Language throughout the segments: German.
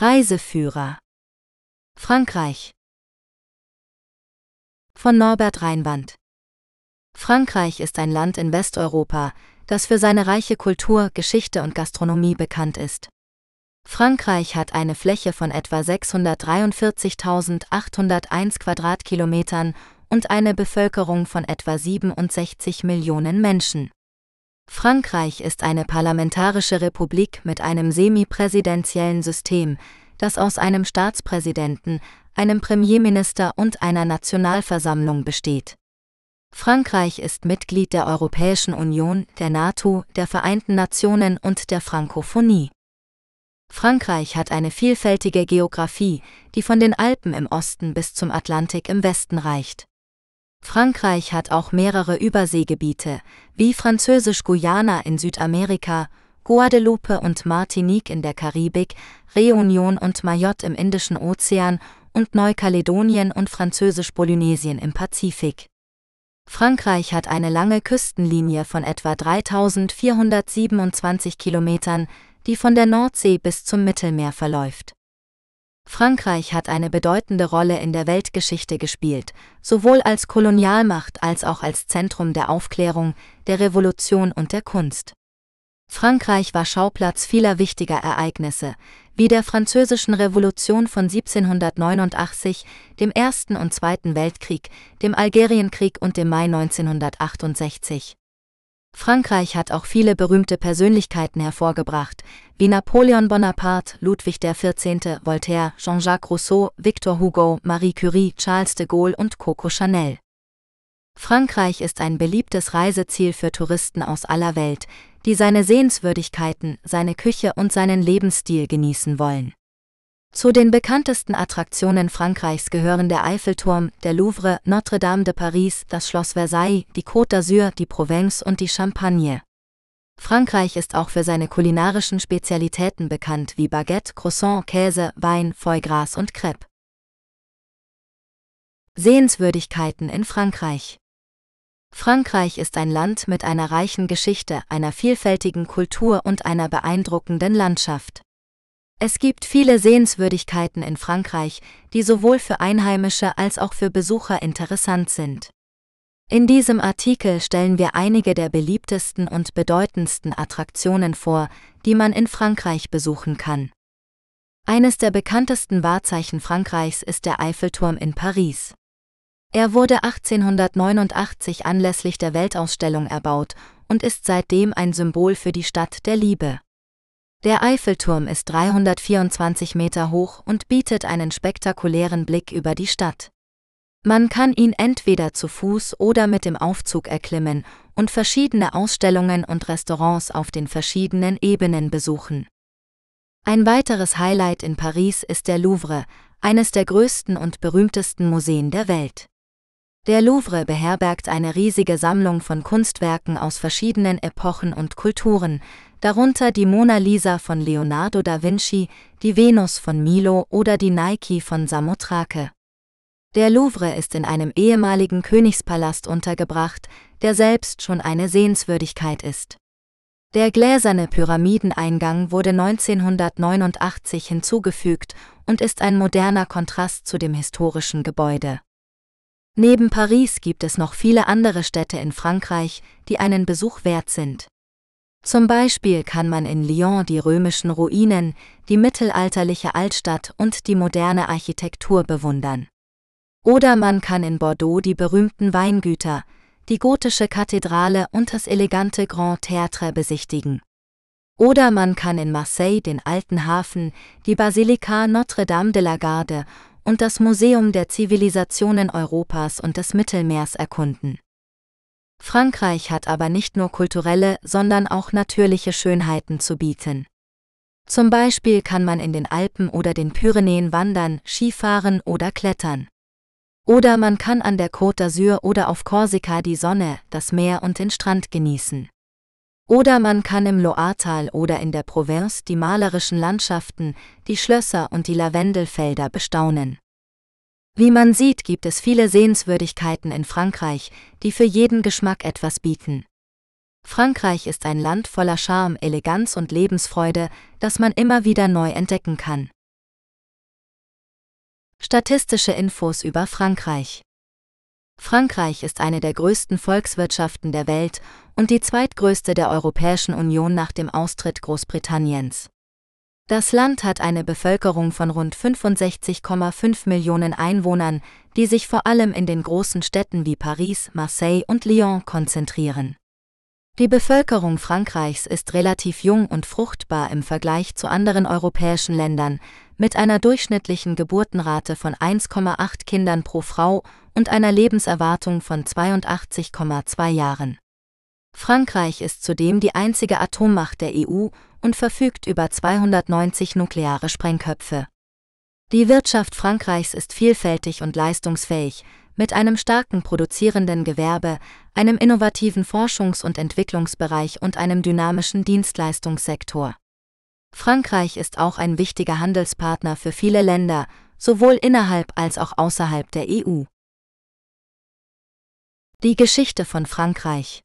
Reiseführer Frankreich von Norbert Reinwand Frankreich ist ein Land in Westeuropa, das für seine reiche Kultur, Geschichte und Gastronomie bekannt ist. Frankreich hat eine Fläche von etwa 643.801 Quadratkilometern und eine Bevölkerung von etwa 67 Millionen Menschen. Frankreich ist eine parlamentarische Republik mit einem semipräsidentiellen System, das aus einem Staatspräsidenten, einem Premierminister und einer Nationalversammlung besteht. Frankreich ist Mitglied der Europäischen Union, der NATO, der Vereinten Nationen und der Frankophonie. Frankreich hat eine vielfältige Geographie, die von den Alpen im Osten bis zum Atlantik im Westen reicht. Frankreich hat auch mehrere Überseegebiete, wie Französisch-Guyana in Südamerika, Guadeloupe und Martinique in der Karibik, Reunion und Mayotte im Indischen Ozean und Neukaledonien und Französisch-Polynesien im Pazifik. Frankreich hat eine lange Küstenlinie von etwa 3427 Kilometern, die von der Nordsee bis zum Mittelmeer verläuft. Frankreich hat eine bedeutende Rolle in der Weltgeschichte gespielt, sowohl als Kolonialmacht als auch als Zentrum der Aufklärung, der Revolution und der Kunst. Frankreich war Schauplatz vieler wichtiger Ereignisse, wie der Französischen Revolution von 1789, dem Ersten und Zweiten Weltkrieg, dem Algerienkrieg und dem Mai 1968. Frankreich hat auch viele berühmte Persönlichkeiten hervorgebracht, wie Napoleon Bonaparte, Ludwig XIV., Voltaire, Jean-Jacques Rousseau, Victor Hugo, Marie Curie, Charles de Gaulle und Coco Chanel. Frankreich ist ein beliebtes Reiseziel für Touristen aus aller Welt, die seine Sehenswürdigkeiten, seine Küche und seinen Lebensstil genießen wollen. Zu den bekanntesten Attraktionen Frankreichs gehören der Eiffelturm, der Louvre, Notre-Dame de Paris, das Schloss Versailles, die Côte d'Azur, die Provence und die Champagne. Frankreich ist auch für seine kulinarischen Spezialitäten bekannt wie Baguette, Croissant, Käse, Wein, Foie Gras und Crepe. Sehenswürdigkeiten in Frankreich Frankreich ist ein Land mit einer reichen Geschichte, einer vielfältigen Kultur und einer beeindruckenden Landschaft. Es gibt viele Sehenswürdigkeiten in Frankreich, die sowohl für Einheimische als auch für Besucher interessant sind. In diesem Artikel stellen wir einige der beliebtesten und bedeutendsten Attraktionen vor, die man in Frankreich besuchen kann. Eines der bekanntesten Wahrzeichen Frankreichs ist der Eiffelturm in Paris. Er wurde 1889 anlässlich der Weltausstellung erbaut und ist seitdem ein Symbol für die Stadt der Liebe. Der Eiffelturm ist 324 Meter hoch und bietet einen spektakulären Blick über die Stadt. Man kann ihn entweder zu Fuß oder mit dem Aufzug erklimmen und verschiedene Ausstellungen und Restaurants auf den verschiedenen Ebenen besuchen. Ein weiteres Highlight in Paris ist der Louvre, eines der größten und berühmtesten Museen der Welt. Der Louvre beherbergt eine riesige Sammlung von Kunstwerken aus verschiedenen Epochen und Kulturen, darunter die Mona Lisa von Leonardo da Vinci, die Venus von Milo oder die Nike von Samothrake. Der Louvre ist in einem ehemaligen Königspalast untergebracht, der selbst schon eine Sehenswürdigkeit ist. Der gläserne Pyramideneingang wurde 1989 hinzugefügt und ist ein moderner Kontrast zu dem historischen Gebäude. Neben Paris gibt es noch viele andere Städte in Frankreich, die einen Besuch wert sind. Zum Beispiel kann man in Lyon die römischen Ruinen, die mittelalterliche Altstadt und die moderne Architektur bewundern. Oder man kann in Bordeaux die berühmten Weingüter, die gotische Kathedrale und das elegante Grand Théâtre besichtigen. Oder man kann in Marseille den alten Hafen, die Basilika Notre-Dame de la Garde und das Museum der Zivilisationen Europas und des Mittelmeers erkunden. Frankreich hat aber nicht nur kulturelle, sondern auch natürliche Schönheiten zu bieten. Zum Beispiel kann man in den Alpen oder den Pyrenäen wandern, Skifahren oder klettern. Oder man kann an der Côte d'Azur oder auf Korsika die Sonne, das Meer und den Strand genießen. Oder man kann im Loartal oder in der Provence die malerischen Landschaften, die Schlösser und die Lavendelfelder bestaunen. Wie man sieht, gibt es viele Sehenswürdigkeiten in Frankreich, die für jeden Geschmack etwas bieten. Frankreich ist ein Land voller Charme, Eleganz und Lebensfreude, das man immer wieder neu entdecken kann. Statistische Infos über Frankreich. Frankreich ist eine der größten Volkswirtschaften der Welt und die zweitgrößte der Europäischen Union nach dem Austritt Großbritanniens. Das Land hat eine Bevölkerung von rund 65,5 Millionen Einwohnern, die sich vor allem in den großen Städten wie Paris, Marseille und Lyon konzentrieren. Die Bevölkerung Frankreichs ist relativ jung und fruchtbar im Vergleich zu anderen europäischen Ländern, mit einer durchschnittlichen Geburtenrate von 1,8 Kindern pro Frau und einer Lebenserwartung von 82,2 Jahren. Frankreich ist zudem die einzige Atommacht der EU und verfügt über 290 nukleare Sprengköpfe. Die Wirtschaft Frankreichs ist vielfältig und leistungsfähig, mit einem starken produzierenden Gewerbe, einem innovativen Forschungs- und Entwicklungsbereich und einem dynamischen Dienstleistungssektor. Frankreich ist auch ein wichtiger Handelspartner für viele Länder, sowohl innerhalb als auch außerhalb der EU. Die Geschichte von Frankreich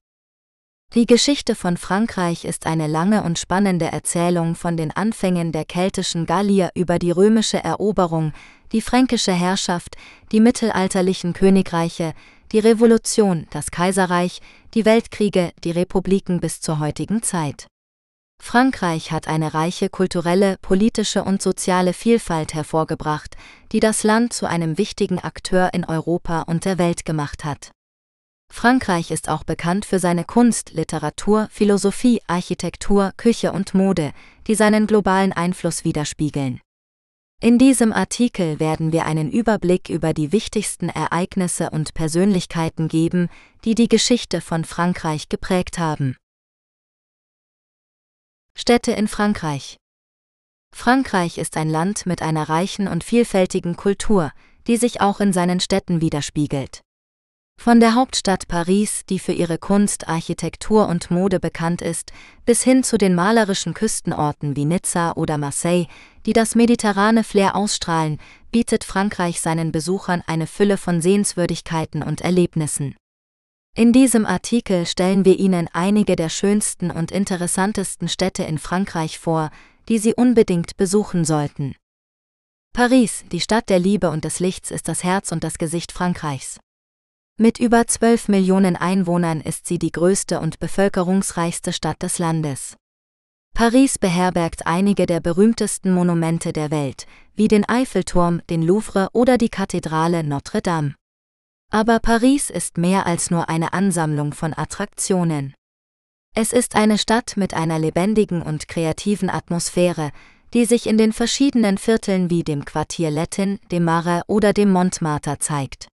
Die Geschichte von Frankreich ist eine lange und spannende Erzählung von den Anfängen der keltischen Gallier über die römische Eroberung, die fränkische Herrschaft, die mittelalterlichen Königreiche, die Revolution, das Kaiserreich, die Weltkriege, die Republiken bis zur heutigen Zeit. Frankreich hat eine reiche kulturelle, politische und soziale Vielfalt hervorgebracht, die das Land zu einem wichtigen Akteur in Europa und der Welt gemacht hat. Frankreich ist auch bekannt für seine Kunst, Literatur, Philosophie, Architektur, Küche und Mode, die seinen globalen Einfluss widerspiegeln. In diesem Artikel werden wir einen Überblick über die wichtigsten Ereignisse und Persönlichkeiten geben, die die Geschichte von Frankreich geprägt haben. Städte in Frankreich Frankreich ist ein Land mit einer reichen und vielfältigen Kultur, die sich auch in seinen Städten widerspiegelt. Von der Hauptstadt Paris, die für ihre Kunst, Architektur und Mode bekannt ist, bis hin zu den malerischen Küstenorten wie Nizza oder Marseille, die das mediterrane Flair ausstrahlen, bietet Frankreich seinen Besuchern eine Fülle von Sehenswürdigkeiten und Erlebnissen. In diesem Artikel stellen wir Ihnen einige der schönsten und interessantesten Städte in Frankreich vor, die Sie unbedingt besuchen sollten. Paris, die Stadt der Liebe und des Lichts, ist das Herz und das Gesicht Frankreichs. Mit über 12 Millionen Einwohnern ist sie die größte und bevölkerungsreichste Stadt des Landes. Paris beherbergt einige der berühmtesten Monumente der Welt, wie den Eiffelturm, den Louvre oder die Kathedrale Notre Dame. Aber Paris ist mehr als nur eine Ansammlung von Attraktionen. Es ist eine Stadt mit einer lebendigen und kreativen Atmosphäre, die sich in den verschiedenen Vierteln wie dem Quartier Lettin, dem Marais oder dem Montmartre zeigt.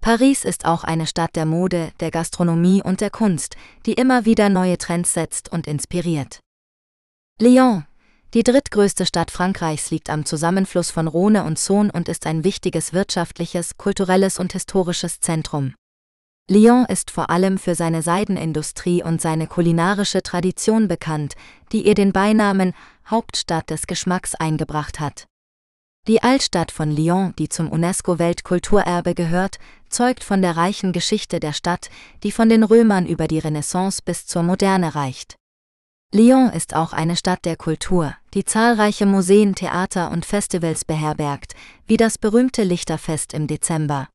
Paris ist auch eine Stadt der Mode, der Gastronomie und der Kunst, die immer wieder neue Trends setzt und inspiriert. Lyon, die drittgrößte Stadt Frankreichs, liegt am Zusammenfluss von Rhone und Saône und ist ein wichtiges wirtschaftliches, kulturelles und historisches Zentrum. Lyon ist vor allem für seine Seidenindustrie und seine kulinarische Tradition bekannt, die ihr den Beinamen Hauptstadt des Geschmacks eingebracht hat. Die Altstadt von Lyon, die zum UNESCO-Weltkulturerbe gehört, zeugt von der reichen Geschichte der Stadt, die von den Römern über die Renaissance bis zur Moderne reicht. Lyon ist auch eine Stadt der Kultur, die zahlreiche Museen, Theater und Festivals beherbergt, wie das berühmte Lichterfest im Dezember.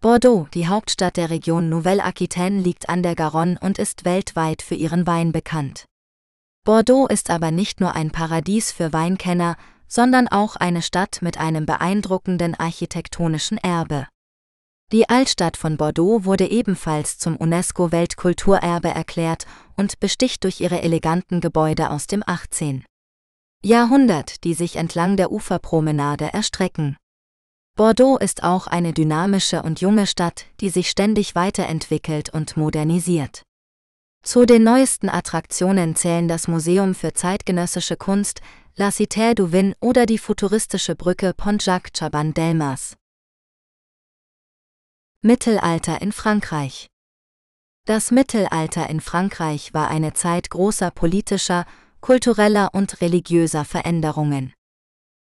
Bordeaux, die Hauptstadt der Region Nouvelle-Aquitaine, liegt an der Garonne und ist weltweit für ihren Wein bekannt. Bordeaux ist aber nicht nur ein Paradies für Weinkenner, sondern auch eine Stadt mit einem beeindruckenden architektonischen Erbe. Die Altstadt von Bordeaux wurde ebenfalls zum UNESCO-Weltkulturerbe erklärt und besticht durch ihre eleganten Gebäude aus dem 18. Jahrhundert, die sich entlang der Uferpromenade erstrecken. Bordeaux ist auch eine dynamische und junge Stadt, die sich ständig weiterentwickelt und modernisiert. Zu den neuesten Attraktionen zählen das Museum für zeitgenössische Kunst, La Cité du Vin oder die futuristische Brücke Pont-Jacques Chaban-Delmas. Mittelalter in Frankreich Das Mittelalter in Frankreich war eine Zeit großer politischer, kultureller und religiöser Veränderungen.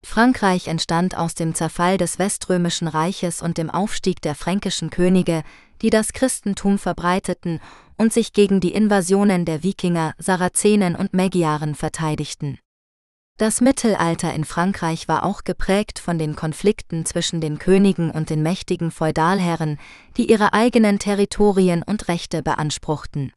Frankreich entstand aus dem Zerfall des Weströmischen Reiches und dem Aufstieg der fränkischen Könige, die das Christentum verbreiteten und sich gegen die Invasionen der Wikinger, Sarazenen und Magyaren verteidigten. Das Mittelalter in Frankreich war auch geprägt von den Konflikten zwischen den Königen und den mächtigen Feudalherren, die ihre eigenen Territorien und Rechte beanspruchten.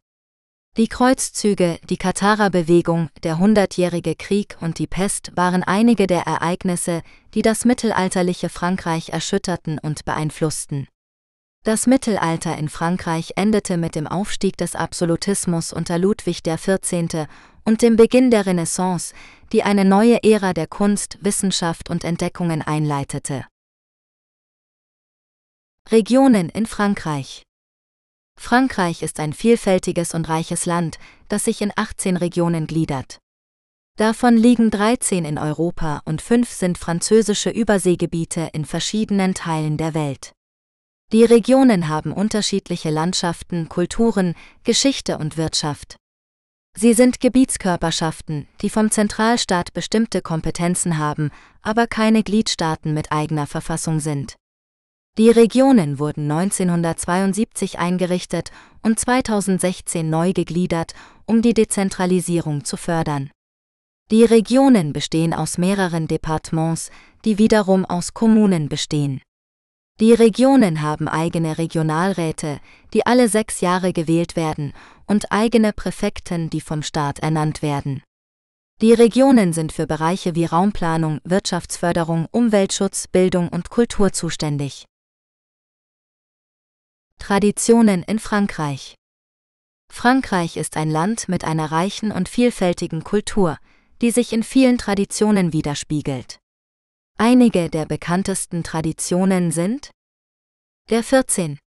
Die Kreuzzüge, die Katharer-Bewegung, der Hundertjährige Krieg und die Pest waren einige der Ereignisse, die das mittelalterliche Frankreich erschütterten und beeinflussten. Das Mittelalter in Frankreich endete mit dem Aufstieg des Absolutismus unter Ludwig XIV. und dem Beginn der Renaissance, die eine neue Ära der Kunst, Wissenschaft und Entdeckungen einleitete. Regionen in Frankreich Frankreich ist ein vielfältiges und reiches Land, das sich in 18 Regionen gliedert. Davon liegen 13 in Europa und 5 sind französische Überseegebiete in verschiedenen Teilen der Welt. Die Regionen haben unterschiedliche Landschaften, Kulturen, Geschichte und Wirtschaft. Sie sind Gebietskörperschaften, die vom Zentralstaat bestimmte Kompetenzen haben, aber keine Gliedstaaten mit eigener Verfassung sind. Die Regionen wurden 1972 eingerichtet und 2016 neu gegliedert, um die Dezentralisierung zu fördern. Die Regionen bestehen aus mehreren Departements, die wiederum aus Kommunen bestehen. Die Regionen haben eigene Regionalräte, die alle sechs Jahre gewählt werden, und eigene Präfekten, die vom Staat ernannt werden. Die Regionen sind für Bereiche wie Raumplanung, Wirtschaftsförderung, Umweltschutz, Bildung und Kultur zuständig. Traditionen in Frankreich Frankreich ist ein Land mit einer reichen und vielfältigen Kultur, die sich in vielen Traditionen widerspiegelt. Einige der bekanntesten Traditionen sind der 14.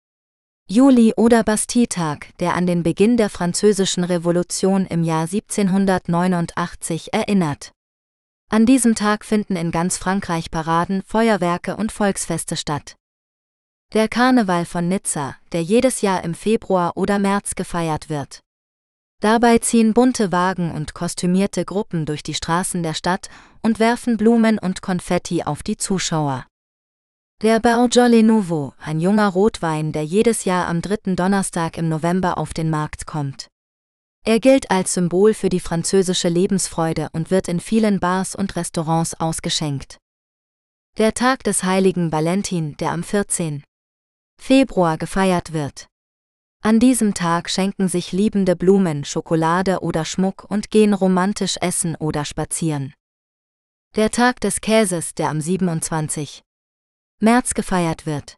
Juli oder Bastille-Tag, der an den Beginn der Französischen Revolution im Jahr 1789 erinnert. An diesem Tag finden in ganz Frankreich Paraden, Feuerwerke und Volksfeste statt. Der Karneval von Nizza, der jedes Jahr im Februar oder März gefeiert wird. Dabei ziehen bunte Wagen und kostümierte Gruppen durch die Straßen der Stadt und werfen Blumen und Konfetti auf die Zuschauer. Der Beaujolais Nouveau, ein junger Rotwein, der jedes Jahr am dritten Donnerstag im November auf den Markt kommt. Er gilt als Symbol für die französische Lebensfreude und wird in vielen Bars und Restaurants ausgeschenkt. Der Tag des heiligen Valentin, der am 14. Februar gefeiert wird. An diesem Tag schenken sich Liebende Blumen, Schokolade oder Schmuck und gehen romantisch essen oder spazieren. Der Tag des Käses, der am 27. März gefeiert wird.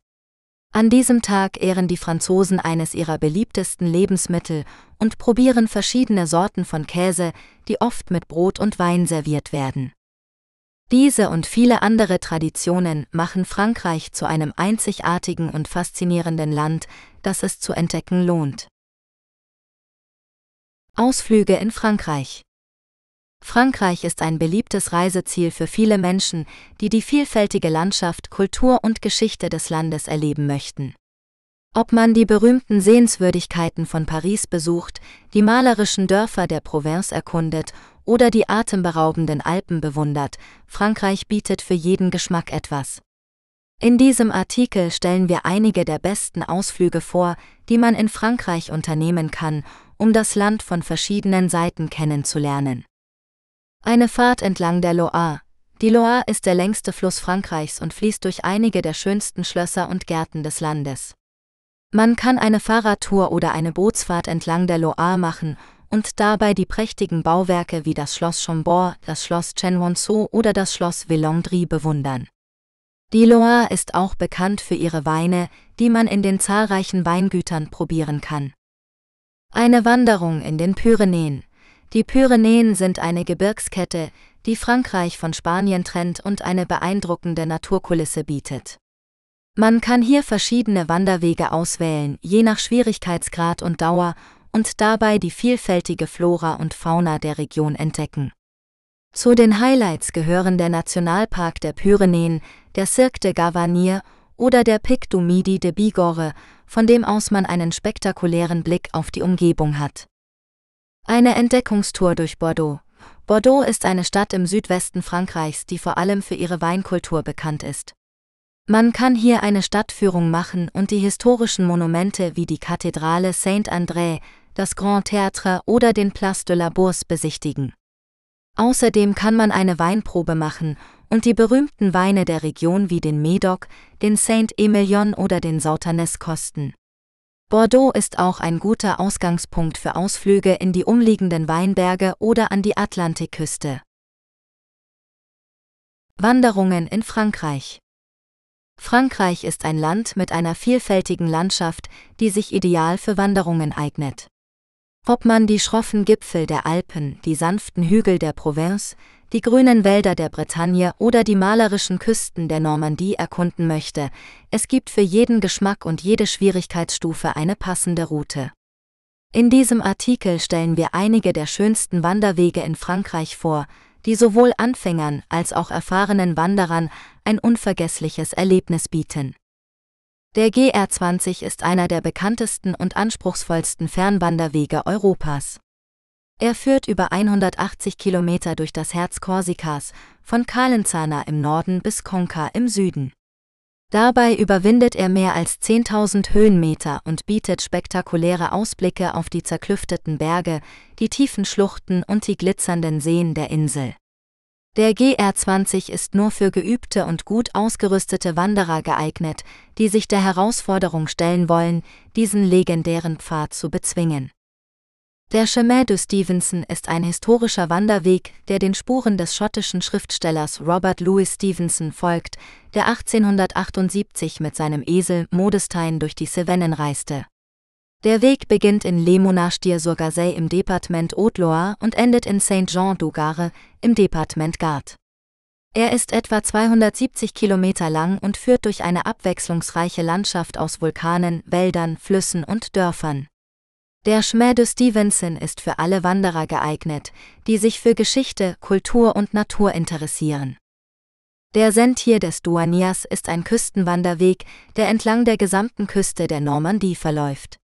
An diesem Tag ehren die Franzosen eines ihrer beliebtesten Lebensmittel und probieren verschiedene Sorten von Käse, die oft mit Brot und Wein serviert werden. Diese und viele andere Traditionen machen Frankreich zu einem einzigartigen und faszinierenden Land, das es zu entdecken lohnt. Ausflüge in Frankreich Frankreich ist ein beliebtes Reiseziel für viele Menschen, die die vielfältige Landschaft, Kultur und Geschichte des Landes erleben möchten. Ob man die berühmten Sehenswürdigkeiten von Paris besucht, die malerischen Dörfer der Provence erkundet oder die atemberaubenden Alpen bewundert, Frankreich bietet für jeden Geschmack etwas. In diesem Artikel stellen wir einige der besten Ausflüge vor, die man in Frankreich unternehmen kann, um das Land von verschiedenen Seiten kennenzulernen. Eine Fahrt entlang der Loire. Die Loire ist der längste Fluss Frankreichs und fließt durch einige der schönsten Schlösser und Gärten des Landes. Man kann eine Fahrradtour oder eine Bootsfahrt entlang der Loire machen und dabei die prächtigen Bauwerke wie das Schloss Chambord, das Schloss Chenonceau oder das Schloss Villandry bewundern. Die Loire ist auch bekannt für ihre Weine, die man in den zahlreichen Weingütern probieren kann. Eine Wanderung in den Pyrenäen. Die Pyrenäen sind eine Gebirgskette, die Frankreich von Spanien trennt und eine beeindruckende Naturkulisse bietet. Man kann hier verschiedene Wanderwege auswählen, je nach Schwierigkeitsgrad und Dauer, und dabei die vielfältige Flora und Fauna der Region entdecken. Zu den Highlights gehören der Nationalpark der Pyrenäen, der Cirque de Gavarnie oder der Pic du Midi de Bigorre, von dem aus man einen spektakulären Blick auf die Umgebung hat. Eine Entdeckungstour durch Bordeaux. Bordeaux ist eine Stadt im Südwesten Frankreichs, die vor allem für ihre Weinkultur bekannt ist. Man kann hier eine Stadtführung machen und die historischen Monumente wie die Kathedrale Saint-André, das Grand Théâtre oder den Place de la Bourse besichtigen. Außerdem kann man eine Weinprobe machen und die berühmten Weine der Region wie den Médoc, den Saint-Emilion oder den Sauternes kosten. Bordeaux ist auch ein guter Ausgangspunkt für Ausflüge in die umliegenden Weinberge oder an die Atlantikküste. Wanderungen in Frankreich Frankreich ist ein Land mit einer vielfältigen Landschaft, die sich ideal für Wanderungen eignet. Ob man die schroffen Gipfel der Alpen, die sanften Hügel der Provence, die grünen Wälder der Bretagne oder die malerischen Küsten der Normandie erkunden möchte, es gibt für jeden Geschmack und jede Schwierigkeitsstufe eine passende Route. In diesem Artikel stellen wir einige der schönsten Wanderwege in Frankreich vor, die sowohl Anfängern als auch erfahrenen Wanderern ein unvergessliches Erlebnis bieten. Der GR20 ist einer der bekanntesten und anspruchsvollsten Fernwanderwege Europas. Er führt über 180 Kilometer durch das Herz Korsikas, von Calenzana im Norden bis Conca im Süden. Dabei überwindet er mehr als 10.000 Höhenmeter und bietet spektakuläre Ausblicke auf die zerklüfteten Berge, die tiefen Schluchten und die glitzernden Seen der Insel. Der GR20 ist nur für geübte und gut ausgerüstete Wanderer geeignet, die sich der Herausforderung stellen wollen, diesen legendären Pfad zu bezwingen. Der Chemin de Stevenson ist ein historischer Wanderweg, der den Spuren des schottischen Schriftstellers Robert Louis Stevenson folgt, der 1878 mit seinem Esel Modestein durch die Cevennen reiste. Der Weg beginnt in Les Monastir-sur-Gazeille im Departement Haute-Loire und endet in Saint-Jean-du-Gard im Departement Gard. Er ist etwa 270 Kilometer lang und führt durch eine abwechslungsreiche Landschaft aus Vulkanen, Wäldern, Flüssen und Dörfern. Der Chemin de Stevenson ist für alle Wanderer geeignet, die sich für Geschichte, Kultur und Natur interessieren. Der Sentier des Douaniers ist ein Küstenwanderweg, der entlang der gesamten Küste der Normandie verläuft.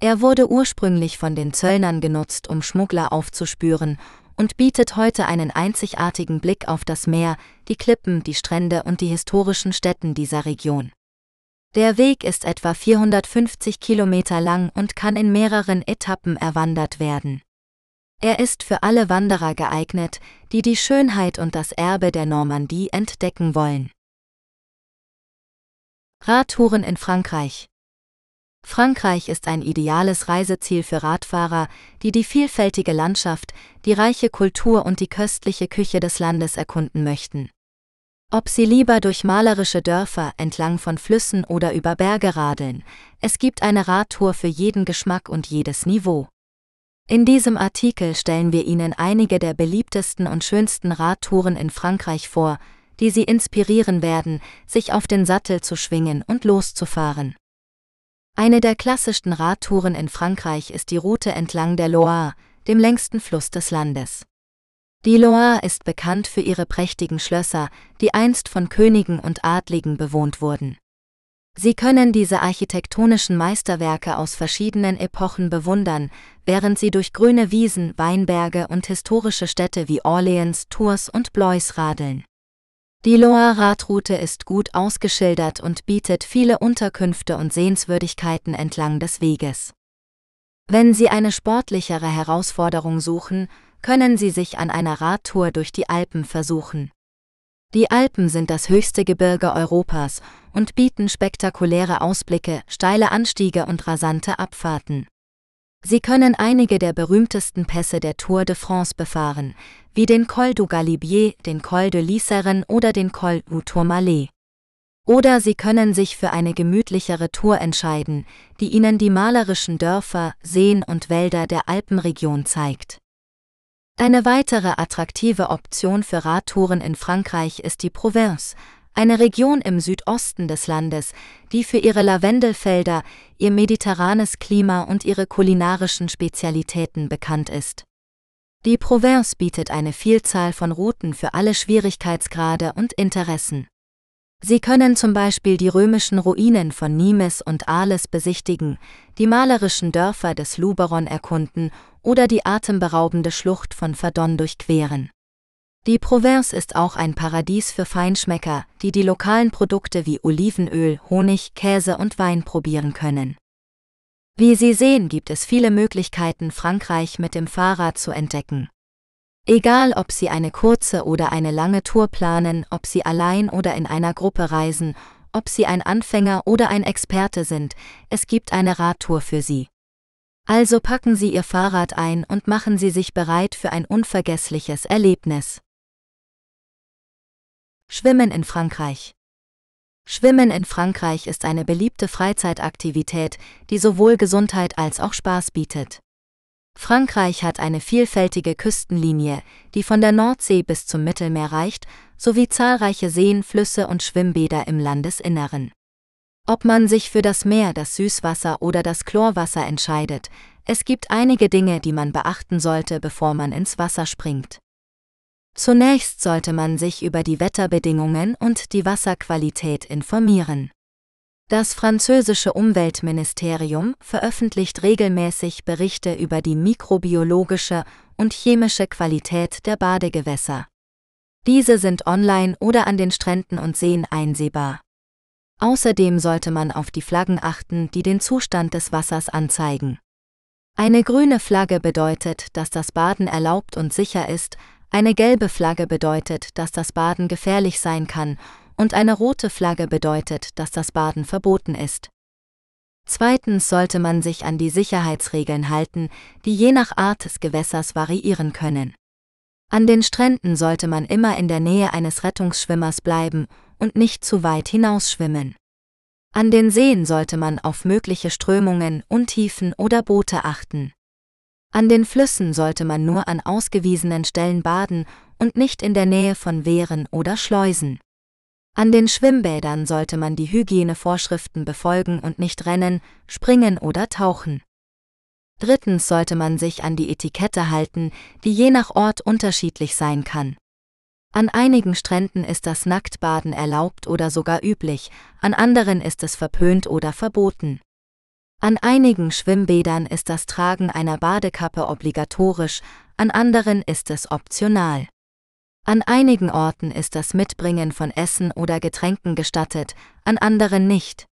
Er wurde ursprünglich von den Zöllnern genutzt, um Schmuggler aufzuspüren und bietet heute einen einzigartigen Blick auf das Meer, die Klippen, die Strände und die historischen Städten dieser Region. Der Weg ist etwa 450 Kilometer lang und kann in mehreren Etappen erwandert werden. Er ist für alle Wanderer geeignet, die die Schönheit und das Erbe der Normandie entdecken wollen. Radtouren in Frankreich Frankreich ist ein ideales Reiseziel für Radfahrer, die die vielfältige Landschaft, die reiche Kultur und die köstliche Küche des Landes erkunden möchten. Ob sie lieber durch malerische Dörfer entlang von Flüssen oder über Berge radeln, es gibt eine Radtour für jeden Geschmack und jedes Niveau. In diesem Artikel stellen wir Ihnen einige der beliebtesten und schönsten Radtouren in Frankreich vor, die Sie inspirieren werden, sich auf den Sattel zu schwingen und loszufahren. Eine der klassischsten Radtouren in Frankreich ist die Route entlang der Loire, dem längsten Fluss des Landes. Die Loire ist bekannt für ihre prächtigen Schlösser, die einst von Königen und Adligen bewohnt wurden. Sie können diese architektonischen Meisterwerke aus verschiedenen Epochen bewundern, während sie durch grüne Wiesen, Weinberge und historische Städte wie Orleans, Tours und Blois radeln. Die Loire-Radroute ist gut ausgeschildert und bietet viele Unterkünfte und Sehenswürdigkeiten entlang des Weges. Wenn Sie eine sportlichere Herausforderung suchen, können Sie sich an einer Radtour durch die Alpen versuchen. Die Alpen sind das höchste Gebirge Europas und bieten spektakuläre Ausblicke, steile Anstiege und rasante Abfahrten. Sie können einige der berühmtesten Pässe der Tour de France befahren, wie den Col du Galibier, den Col de Lisseren oder den Col du Tourmalet. Oder Sie können sich für eine gemütlichere Tour entscheiden, die Ihnen die malerischen Dörfer, Seen und Wälder der Alpenregion zeigt. Eine weitere attraktive Option für Radtouren in Frankreich ist die Provence, eine Region im Südosten des Landes, die für ihre Lavendelfelder, ihr mediterranes Klima und ihre kulinarischen Spezialitäten bekannt ist. Die Provence bietet eine Vielzahl von Routen für alle Schwierigkeitsgrade und Interessen. Sie können zum Beispiel die römischen Ruinen von Nimes und Arles besichtigen, die malerischen Dörfer des Luberon erkunden oder die atemberaubende Schlucht von Verdon durchqueren. Die Provence ist auch ein Paradies für Feinschmecker, die die lokalen Produkte wie Olivenöl, Honig, Käse und Wein probieren können. Wie Sie sehen, gibt es viele Möglichkeiten, Frankreich mit dem Fahrrad zu entdecken. Egal ob Sie eine kurze oder eine lange Tour planen, ob Sie allein oder in einer Gruppe reisen, ob Sie ein Anfänger oder ein Experte sind, es gibt eine Radtour für Sie. Also packen Sie Ihr Fahrrad ein und machen Sie sich bereit für ein unvergessliches Erlebnis. Schwimmen in Frankreich Schwimmen in Frankreich ist eine beliebte Freizeitaktivität, die sowohl Gesundheit als auch Spaß bietet. Frankreich hat eine vielfältige Küstenlinie, die von der Nordsee bis zum Mittelmeer reicht, sowie zahlreiche Seen, Flüsse und Schwimmbäder im Landesinneren. Ob man sich für das Meer, das Süßwasser oder das Chlorwasser entscheidet, es gibt einige Dinge, die man beachten sollte, bevor man ins Wasser springt. Zunächst sollte man sich über die Wetterbedingungen und die Wasserqualität informieren. Das französische Umweltministerium veröffentlicht regelmäßig Berichte über die mikrobiologische und chemische Qualität der Badegewässer. Diese sind online oder an den Stränden und Seen einsehbar. Außerdem sollte man auf die Flaggen achten, die den Zustand des Wassers anzeigen. Eine grüne Flagge bedeutet, dass das Baden erlaubt und sicher ist, eine gelbe Flagge bedeutet, dass das Baden gefährlich sein kann, und eine rote Flagge bedeutet, dass das Baden verboten ist. Zweitens sollte man sich an die Sicherheitsregeln halten, die je nach Art des Gewässers variieren können. An den Stränden sollte man immer in der Nähe eines Rettungsschwimmers bleiben und nicht zu weit hinausschwimmen. An den Seen sollte man auf mögliche Strömungen, Untiefen oder Boote achten. An den Flüssen sollte man nur an ausgewiesenen Stellen baden und nicht in der Nähe von Wehren oder Schleusen. An den Schwimmbädern sollte man die Hygienevorschriften befolgen und nicht rennen, springen oder tauchen. Drittens sollte man sich an die Etikette halten, die je nach Ort unterschiedlich sein kann. An einigen Stränden ist das Nacktbaden erlaubt oder sogar üblich, an anderen ist es verpönt oder verboten. An einigen Schwimmbädern ist das Tragen einer Badekappe obligatorisch, an anderen ist es optional. An einigen Orten ist das Mitbringen von Essen oder Getränken gestattet, an anderen nicht.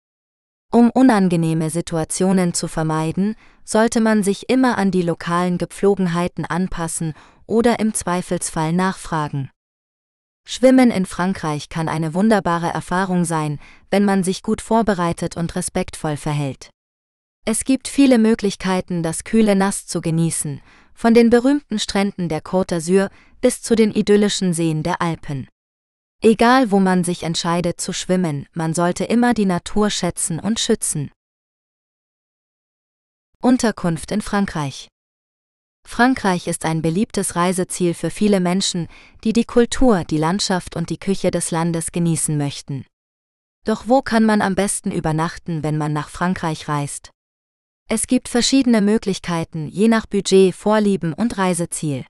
Um unangenehme Situationen zu vermeiden, sollte man sich immer an die lokalen Gepflogenheiten anpassen oder im Zweifelsfall nachfragen. Schwimmen in Frankreich kann eine wunderbare Erfahrung sein, wenn man sich gut vorbereitet und respektvoll verhält. Es gibt viele Möglichkeiten, das kühle Nass zu genießen, von den berühmten Stränden der Côte d'Azur bis zu den idyllischen Seen der Alpen. Egal wo man sich entscheidet zu schwimmen, man sollte immer die Natur schätzen und schützen. Unterkunft in Frankreich Frankreich ist ein beliebtes Reiseziel für viele Menschen, die die Kultur, die Landschaft und die Küche des Landes genießen möchten. Doch wo kann man am besten übernachten, wenn man nach Frankreich reist? Es gibt verschiedene Möglichkeiten, je nach Budget, Vorlieben und Reiseziel.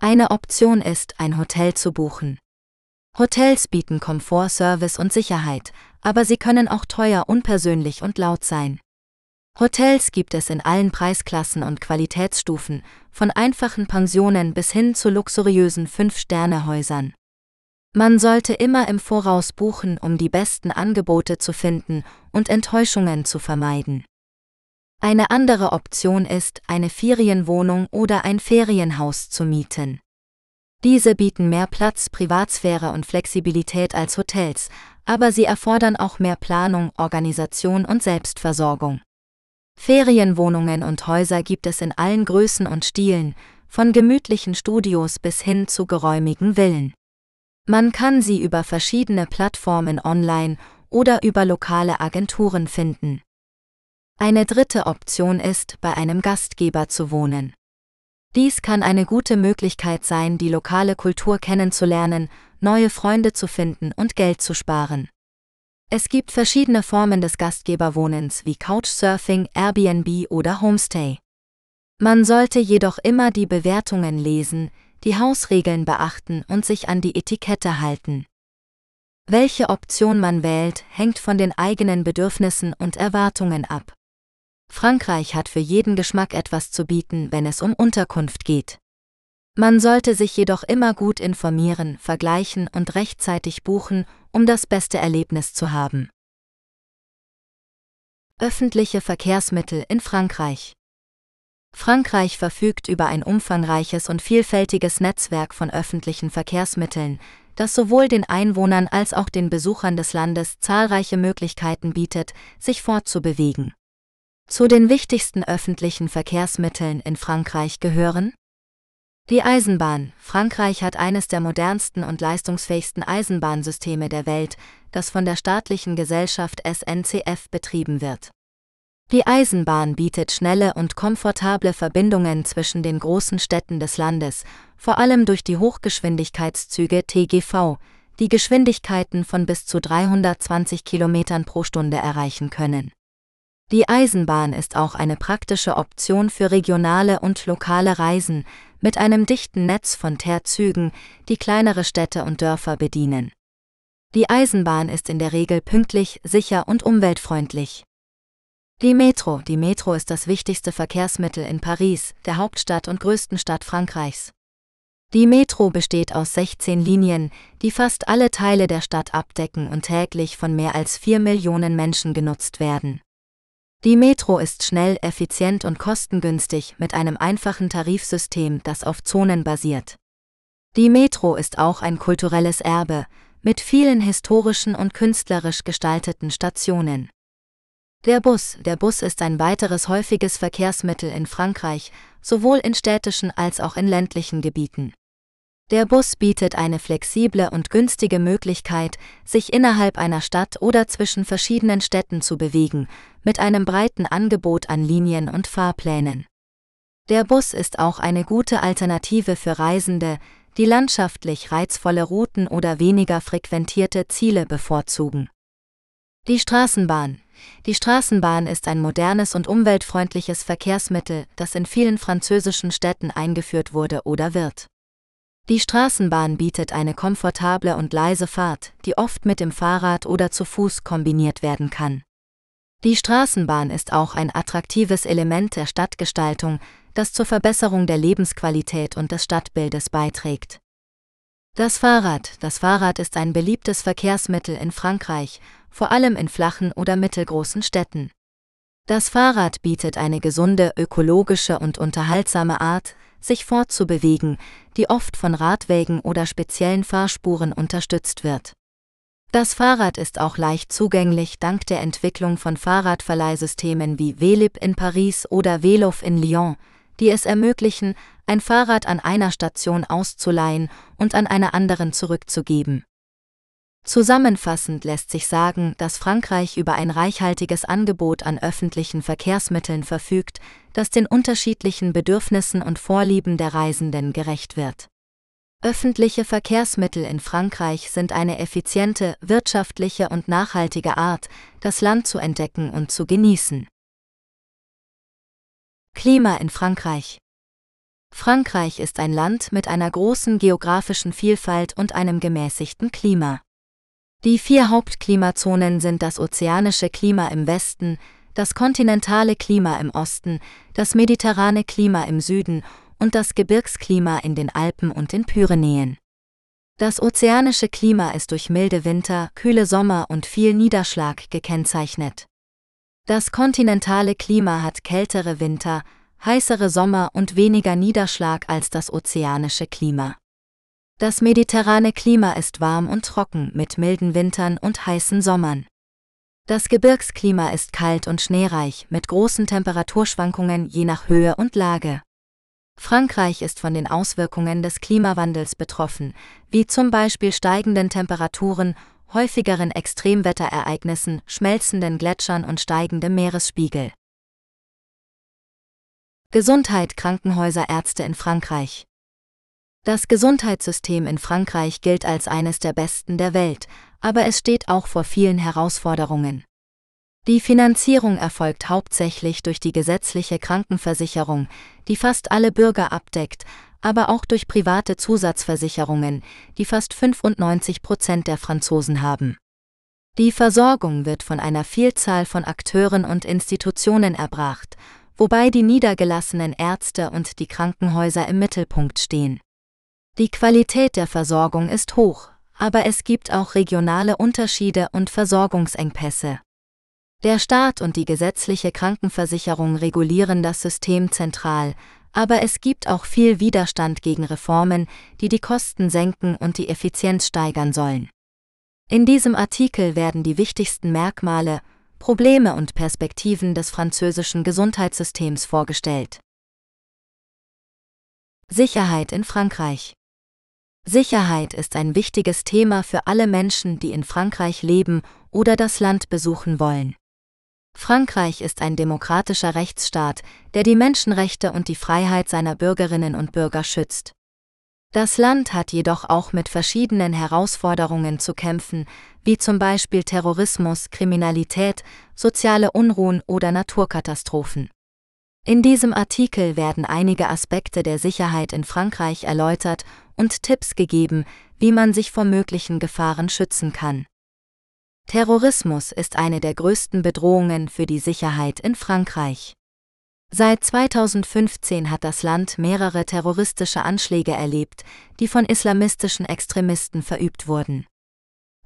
Eine Option ist, ein Hotel zu buchen. Hotels bieten Komfort, Service und Sicherheit, aber sie können auch teuer, unpersönlich und laut sein. Hotels gibt es in allen Preisklassen und Qualitätsstufen, von einfachen Pensionen bis hin zu luxuriösen Fünf-Sterne-Häusern. Man sollte immer im Voraus buchen, um die besten Angebote zu finden und Enttäuschungen zu vermeiden. Eine andere Option ist, eine Ferienwohnung oder ein Ferienhaus zu mieten. Diese bieten mehr Platz, Privatsphäre und Flexibilität als Hotels, aber sie erfordern auch mehr Planung, Organisation und Selbstversorgung. Ferienwohnungen und Häuser gibt es in allen Größen und Stilen, von gemütlichen Studios bis hin zu geräumigen Villen. Man kann sie über verschiedene Plattformen online oder über lokale Agenturen finden. Eine dritte Option ist, bei einem Gastgeber zu wohnen. Dies kann eine gute Möglichkeit sein, die lokale Kultur kennenzulernen, neue Freunde zu finden und Geld zu sparen. Es gibt verschiedene Formen des Gastgeberwohnens wie Couchsurfing, Airbnb oder Homestay. Man sollte jedoch immer die Bewertungen lesen, die Hausregeln beachten und sich an die Etikette halten. Welche Option man wählt, hängt von den eigenen Bedürfnissen und Erwartungen ab. Frankreich hat für jeden Geschmack etwas zu bieten, wenn es um Unterkunft geht. Man sollte sich jedoch immer gut informieren, vergleichen und rechtzeitig buchen, um das beste Erlebnis zu haben. Öffentliche Verkehrsmittel in Frankreich Frankreich verfügt über ein umfangreiches und vielfältiges Netzwerk von öffentlichen Verkehrsmitteln, das sowohl den Einwohnern als auch den Besuchern des Landes zahlreiche Möglichkeiten bietet, sich fortzubewegen. Zu den wichtigsten öffentlichen Verkehrsmitteln in Frankreich gehören die Eisenbahn. Frankreich hat eines der modernsten und leistungsfähigsten Eisenbahnsysteme der Welt, das von der staatlichen Gesellschaft SNCF betrieben wird. Die Eisenbahn bietet schnelle und komfortable Verbindungen zwischen den großen Städten des Landes, vor allem durch die Hochgeschwindigkeitszüge TGV, die Geschwindigkeiten von bis zu 320 km pro Stunde erreichen können. Die Eisenbahn ist auch eine praktische Option für regionale und lokale Reisen mit einem dichten Netz von Teerzügen, die kleinere Städte und Dörfer bedienen. Die Eisenbahn ist in der Regel pünktlich, sicher und umweltfreundlich. Die Metro. Die Metro ist das wichtigste Verkehrsmittel in Paris, der Hauptstadt und größten Stadt Frankreichs. Die Metro besteht aus 16 Linien, die fast alle Teile der Stadt abdecken und täglich von mehr als 4 Millionen Menschen genutzt werden. Die Metro ist schnell, effizient und kostengünstig mit einem einfachen Tarifsystem, das auf Zonen basiert. Die Metro ist auch ein kulturelles Erbe, mit vielen historischen und künstlerisch gestalteten Stationen. Der Bus. Der Bus ist ein weiteres häufiges Verkehrsmittel in Frankreich, sowohl in städtischen als auch in ländlichen Gebieten. Der Bus bietet eine flexible und günstige Möglichkeit, sich innerhalb einer Stadt oder zwischen verschiedenen Städten zu bewegen, mit einem breiten Angebot an Linien und Fahrplänen. Der Bus ist auch eine gute Alternative für Reisende, die landschaftlich reizvolle Routen oder weniger frequentierte Ziele bevorzugen. Die Straßenbahn. Die Straßenbahn ist ein modernes und umweltfreundliches Verkehrsmittel, das in vielen französischen Städten eingeführt wurde oder wird. Die Straßenbahn bietet eine komfortable und leise Fahrt, die oft mit dem Fahrrad oder zu Fuß kombiniert werden kann. Die Straßenbahn ist auch ein attraktives Element der Stadtgestaltung, das zur Verbesserung der Lebensqualität und des Stadtbildes beiträgt. Das Fahrrad. Das Fahrrad ist ein beliebtes Verkehrsmittel in Frankreich, vor allem in flachen oder mittelgroßen Städten. Das Fahrrad bietet eine gesunde, ökologische und unterhaltsame Art, sich fortzubewegen, die oft von Radwegen oder speziellen Fahrspuren unterstützt wird. Das Fahrrad ist auch leicht zugänglich dank der Entwicklung von Fahrradverleihsystemen wie Velib in Paris oder Velof in Lyon, die es ermöglichen, ein Fahrrad an einer Station auszuleihen und an einer anderen zurückzugeben. Zusammenfassend lässt sich sagen, dass Frankreich über ein reichhaltiges Angebot an öffentlichen Verkehrsmitteln verfügt, das den unterschiedlichen Bedürfnissen und Vorlieben der Reisenden gerecht wird. Öffentliche Verkehrsmittel in Frankreich sind eine effiziente, wirtschaftliche und nachhaltige Art, das Land zu entdecken und zu genießen. Klima in Frankreich Frankreich ist ein Land mit einer großen geografischen Vielfalt und einem gemäßigten Klima. Die vier Hauptklimazonen sind das ozeanische Klima im Westen, das kontinentale Klima im Osten, das mediterrane Klima im Süden und das Gebirgsklima in den Alpen und den Pyrenäen. Das ozeanische Klima ist durch milde Winter, kühle Sommer und viel Niederschlag gekennzeichnet. Das kontinentale Klima hat kältere Winter, heißere Sommer und weniger Niederschlag als das ozeanische Klima. Das mediterrane Klima ist warm und trocken mit milden Wintern und heißen Sommern. Das Gebirgsklima ist kalt und schneereich mit großen Temperaturschwankungen je nach Höhe und Lage. Frankreich ist von den Auswirkungen des Klimawandels betroffen, wie zum Beispiel steigenden Temperaturen, häufigeren Extremwetterereignissen, schmelzenden Gletschern und steigendem Meeresspiegel. Gesundheit Krankenhäuser Ärzte in Frankreich das Gesundheitssystem in Frankreich gilt als eines der besten der Welt, aber es steht auch vor vielen Herausforderungen. Die Finanzierung erfolgt hauptsächlich durch die gesetzliche Krankenversicherung, die fast alle Bürger abdeckt, aber auch durch private Zusatzversicherungen, die fast 95 Prozent der Franzosen haben. Die Versorgung wird von einer Vielzahl von Akteuren und Institutionen erbracht, wobei die niedergelassenen Ärzte und die Krankenhäuser im Mittelpunkt stehen. Die Qualität der Versorgung ist hoch, aber es gibt auch regionale Unterschiede und Versorgungsengpässe. Der Staat und die gesetzliche Krankenversicherung regulieren das System zentral, aber es gibt auch viel Widerstand gegen Reformen, die die Kosten senken und die Effizienz steigern sollen. In diesem Artikel werden die wichtigsten Merkmale, Probleme und Perspektiven des französischen Gesundheitssystems vorgestellt. Sicherheit in Frankreich Sicherheit ist ein wichtiges Thema für alle Menschen, die in Frankreich leben oder das Land besuchen wollen. Frankreich ist ein demokratischer Rechtsstaat, der die Menschenrechte und die Freiheit seiner Bürgerinnen und Bürger schützt. Das Land hat jedoch auch mit verschiedenen Herausforderungen zu kämpfen, wie zum Beispiel Terrorismus, Kriminalität, soziale Unruhen oder Naturkatastrophen. In diesem Artikel werden einige Aspekte der Sicherheit in Frankreich erläutert und Tipps gegeben, wie man sich vor möglichen Gefahren schützen kann. Terrorismus ist eine der größten Bedrohungen für die Sicherheit in Frankreich. Seit 2015 hat das Land mehrere terroristische Anschläge erlebt, die von islamistischen Extremisten verübt wurden.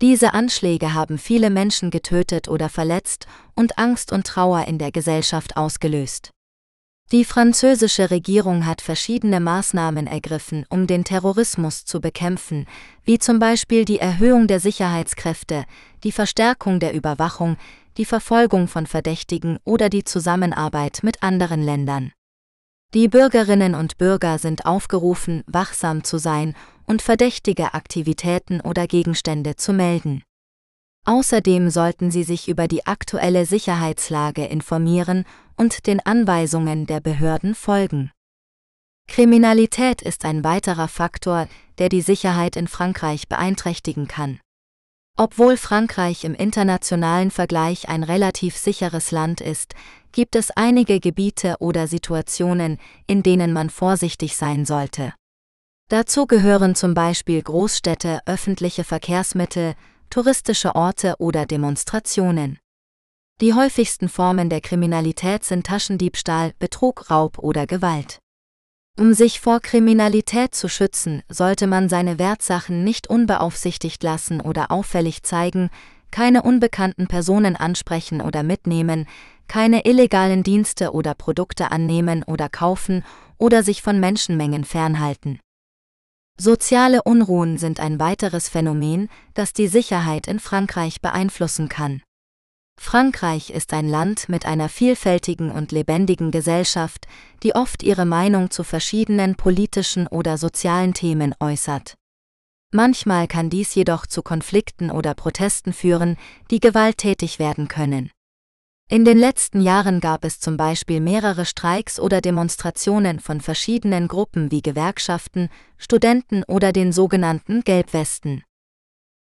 Diese Anschläge haben viele Menschen getötet oder verletzt und Angst und Trauer in der Gesellschaft ausgelöst. Die französische Regierung hat verschiedene Maßnahmen ergriffen, um den Terrorismus zu bekämpfen, wie zum Beispiel die Erhöhung der Sicherheitskräfte, die Verstärkung der Überwachung, die Verfolgung von Verdächtigen oder die Zusammenarbeit mit anderen Ländern. Die Bürgerinnen und Bürger sind aufgerufen, wachsam zu sein und verdächtige Aktivitäten oder Gegenstände zu melden. Außerdem sollten sie sich über die aktuelle Sicherheitslage informieren und den Anweisungen der Behörden folgen. Kriminalität ist ein weiterer Faktor, der die Sicherheit in Frankreich beeinträchtigen kann. Obwohl Frankreich im internationalen Vergleich ein relativ sicheres Land ist, gibt es einige Gebiete oder Situationen, in denen man vorsichtig sein sollte. Dazu gehören zum Beispiel Großstädte, öffentliche Verkehrsmittel, touristische Orte oder Demonstrationen. Die häufigsten Formen der Kriminalität sind Taschendiebstahl, Betrug, Raub oder Gewalt. Um sich vor Kriminalität zu schützen, sollte man seine Wertsachen nicht unbeaufsichtigt lassen oder auffällig zeigen, keine unbekannten Personen ansprechen oder mitnehmen, keine illegalen Dienste oder Produkte annehmen oder kaufen oder sich von Menschenmengen fernhalten. Soziale Unruhen sind ein weiteres Phänomen, das die Sicherheit in Frankreich beeinflussen kann. Frankreich ist ein Land mit einer vielfältigen und lebendigen Gesellschaft, die oft ihre Meinung zu verschiedenen politischen oder sozialen Themen äußert. Manchmal kann dies jedoch zu Konflikten oder Protesten führen, die gewalttätig werden können. In den letzten Jahren gab es zum Beispiel mehrere Streiks oder Demonstrationen von verschiedenen Gruppen wie Gewerkschaften, Studenten oder den sogenannten Gelbwesten.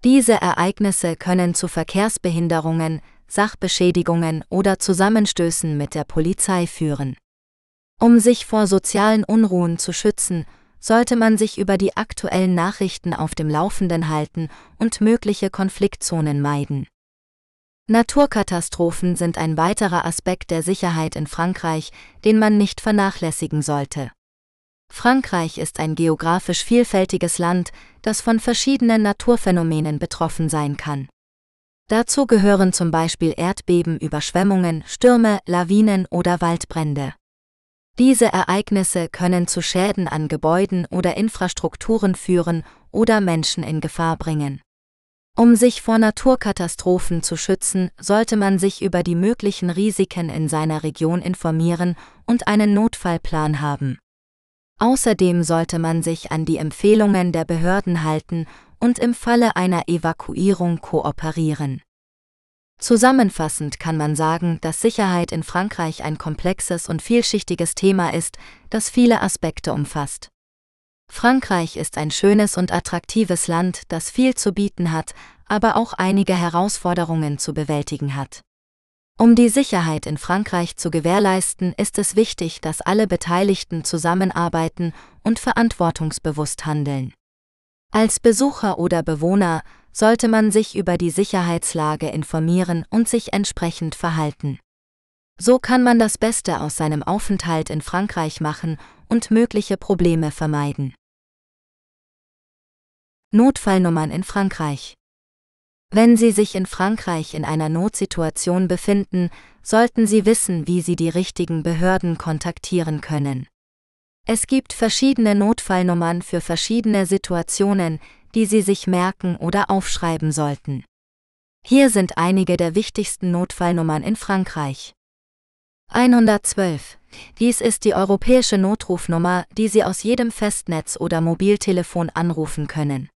Diese Ereignisse können zu Verkehrsbehinderungen, Sachbeschädigungen oder Zusammenstößen mit der Polizei führen. Um sich vor sozialen Unruhen zu schützen, sollte man sich über die aktuellen Nachrichten auf dem Laufenden halten und mögliche Konfliktzonen meiden. Naturkatastrophen sind ein weiterer Aspekt der Sicherheit in Frankreich, den man nicht vernachlässigen sollte. Frankreich ist ein geografisch vielfältiges Land, das von verschiedenen Naturphänomenen betroffen sein kann. Dazu gehören zum Beispiel Erdbeben, Überschwemmungen, Stürme, Lawinen oder Waldbrände. Diese Ereignisse können zu Schäden an Gebäuden oder Infrastrukturen führen oder Menschen in Gefahr bringen. Um sich vor Naturkatastrophen zu schützen, sollte man sich über die möglichen Risiken in seiner Region informieren und einen Notfallplan haben. Außerdem sollte man sich an die Empfehlungen der Behörden halten und im Falle einer Evakuierung kooperieren. Zusammenfassend kann man sagen, dass Sicherheit in Frankreich ein komplexes und vielschichtiges Thema ist, das viele Aspekte umfasst. Frankreich ist ein schönes und attraktives Land, das viel zu bieten hat, aber auch einige Herausforderungen zu bewältigen hat. Um die Sicherheit in Frankreich zu gewährleisten, ist es wichtig, dass alle Beteiligten zusammenarbeiten und verantwortungsbewusst handeln. Als Besucher oder Bewohner sollte man sich über die Sicherheitslage informieren und sich entsprechend verhalten. So kann man das Beste aus seinem Aufenthalt in Frankreich machen und mögliche Probleme vermeiden. Notfallnummern in Frankreich Wenn Sie sich in Frankreich in einer Notsituation befinden, sollten Sie wissen, wie Sie die richtigen Behörden kontaktieren können. Es gibt verschiedene Notfallnummern für verschiedene Situationen, die Sie sich merken oder aufschreiben sollten. Hier sind einige der wichtigsten Notfallnummern in Frankreich. 112. Dies ist die europäische Notrufnummer, die Sie aus jedem Festnetz oder Mobiltelefon anrufen können.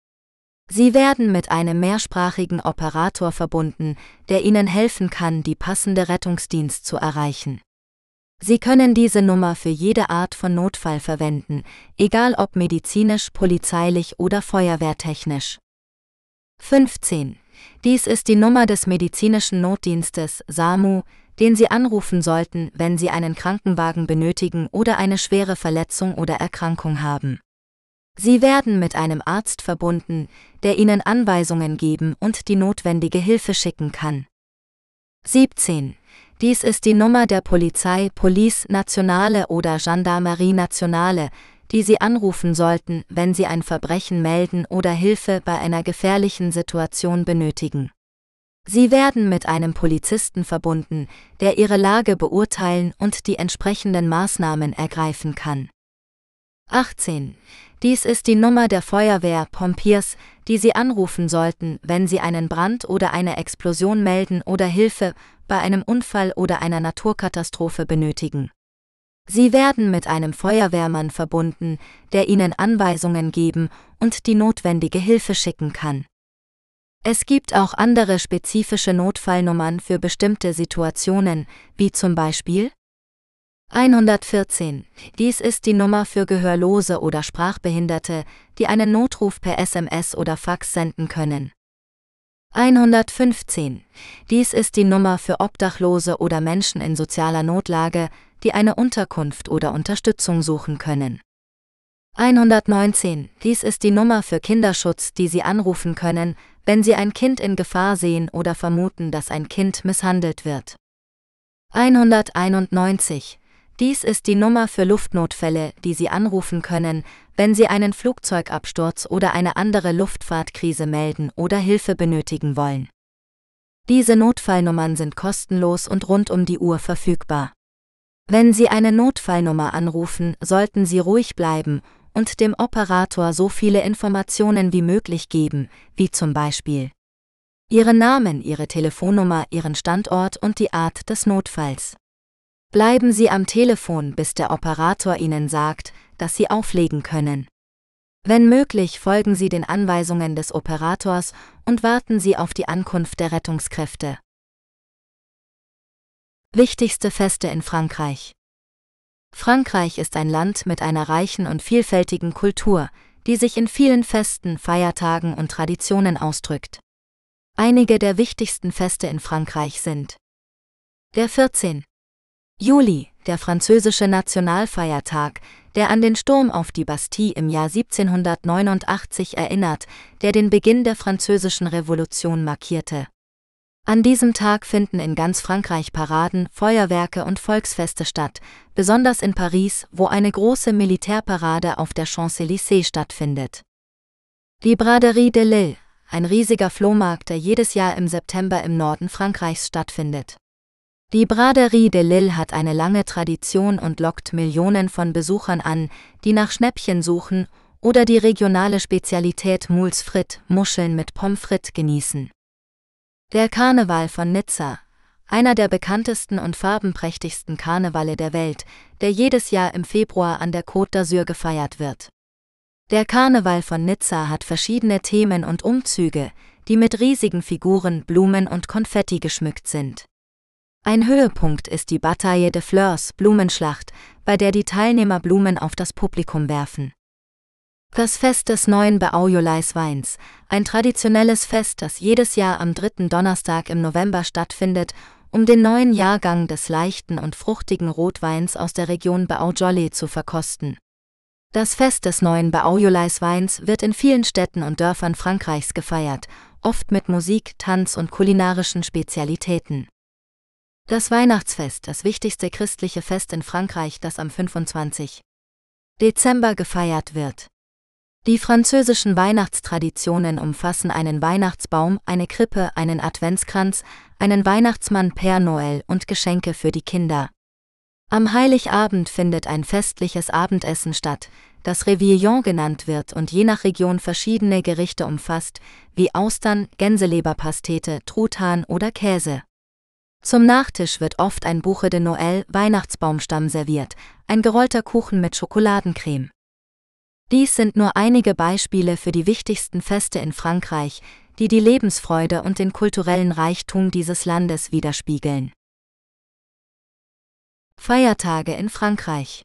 Sie werden mit einem mehrsprachigen Operator verbunden, der Ihnen helfen kann, die passende Rettungsdienst zu erreichen. Sie können diese Nummer für jede Art von Notfall verwenden, egal ob medizinisch, polizeilich oder feuerwehrtechnisch. 15. Dies ist die Nummer des medizinischen Notdienstes SAMU, den Sie anrufen sollten, wenn Sie einen Krankenwagen benötigen oder eine schwere Verletzung oder Erkrankung haben. Sie werden mit einem Arzt verbunden, der Ihnen Anweisungen geben und die notwendige Hilfe schicken kann. 17. Dies ist die Nummer der Polizei, Police Nationale oder Gendarmerie Nationale, die Sie anrufen sollten, wenn Sie ein Verbrechen melden oder Hilfe bei einer gefährlichen Situation benötigen. Sie werden mit einem Polizisten verbunden, der Ihre Lage beurteilen und die entsprechenden Maßnahmen ergreifen kann. 18. Dies ist die Nummer der Feuerwehr Pompiers, die Sie anrufen sollten, wenn Sie einen Brand oder eine Explosion melden oder Hilfe bei einem Unfall oder einer Naturkatastrophe benötigen. Sie werden mit einem Feuerwehrmann verbunden, der Ihnen Anweisungen geben und die notwendige Hilfe schicken kann. Es gibt auch andere spezifische Notfallnummern für bestimmte Situationen, wie zum Beispiel 114. Dies ist die Nummer für Gehörlose oder Sprachbehinderte, die einen Notruf per SMS oder Fax senden können. 115. Dies ist die Nummer für Obdachlose oder Menschen in sozialer Notlage, die eine Unterkunft oder Unterstützung suchen können. 119. Dies ist die Nummer für Kinderschutz, die Sie anrufen können, wenn Sie ein Kind in Gefahr sehen oder vermuten, dass ein Kind misshandelt wird. 191. Dies ist die Nummer für Luftnotfälle, die Sie anrufen können, wenn Sie einen Flugzeugabsturz oder eine andere Luftfahrtkrise melden oder Hilfe benötigen wollen. Diese Notfallnummern sind kostenlos und rund um die Uhr verfügbar. Wenn Sie eine Notfallnummer anrufen, sollten Sie ruhig bleiben und dem Operator so viele Informationen wie möglich geben, wie zum Beispiel Ihren Namen, Ihre Telefonnummer, Ihren Standort und die Art des Notfalls. Bleiben Sie am Telefon, bis der Operator Ihnen sagt, dass Sie auflegen können. Wenn möglich, folgen Sie den Anweisungen des Operators und warten Sie auf die Ankunft der Rettungskräfte. Wichtigste Feste in Frankreich Frankreich ist ein Land mit einer reichen und vielfältigen Kultur, die sich in vielen Festen, Feiertagen und Traditionen ausdrückt. Einige der wichtigsten Feste in Frankreich sind der 14. Juli, der französische Nationalfeiertag, der an den Sturm auf die Bastille im Jahr 1789 erinnert, der den Beginn der französischen Revolution markierte. An diesem Tag finden in ganz Frankreich Paraden, Feuerwerke und Volksfeste statt, besonders in Paris, wo eine große Militärparade auf der Champs-Élysées stattfindet. Die Braderie de Lille, ein riesiger Flohmarkt, der jedes Jahr im September im Norden Frankreichs stattfindet. Die Braderie de Lille hat eine lange Tradition und lockt Millionen von Besuchern an, die nach Schnäppchen suchen oder die regionale Spezialität Moules frites, Muscheln mit Pommes frites genießen. Der Karneval von Nizza, einer der bekanntesten und farbenprächtigsten Karnevale der Welt, der jedes Jahr im Februar an der Côte d'Azur gefeiert wird. Der Karneval von Nizza hat verschiedene Themen und Umzüge, die mit riesigen Figuren, Blumen und Konfetti geschmückt sind. Ein Höhepunkt ist die Bataille de Fleurs Blumenschlacht, bei der die Teilnehmer Blumen auf das Publikum werfen. Das Fest des neuen Beaujolais Weins, ein traditionelles Fest, das jedes Jahr am dritten Donnerstag im November stattfindet, um den neuen Jahrgang des leichten und fruchtigen Rotweins aus der Region Beaujolais zu verkosten. Das Fest des neuen Beaujolais Weins wird in vielen Städten und Dörfern Frankreichs gefeiert, oft mit Musik, Tanz und kulinarischen Spezialitäten. Das Weihnachtsfest, das wichtigste christliche Fest in Frankreich, das am 25. Dezember gefeiert wird. Die französischen Weihnachtstraditionen umfassen einen Weihnachtsbaum, eine Krippe, einen Adventskranz, einen Weihnachtsmann per Noel und Geschenke für die Kinder. Am Heiligabend findet ein festliches Abendessen statt, das Réveillon genannt wird und je nach Region verschiedene Gerichte umfasst, wie Austern, Gänseleberpastete, Truthahn oder Käse. Zum Nachtisch wird oft ein Buche de Noël Weihnachtsbaumstamm serviert, ein gerollter Kuchen mit Schokoladencreme. Dies sind nur einige Beispiele für die wichtigsten Feste in Frankreich, die die Lebensfreude und den kulturellen Reichtum dieses Landes widerspiegeln. Feiertage in Frankreich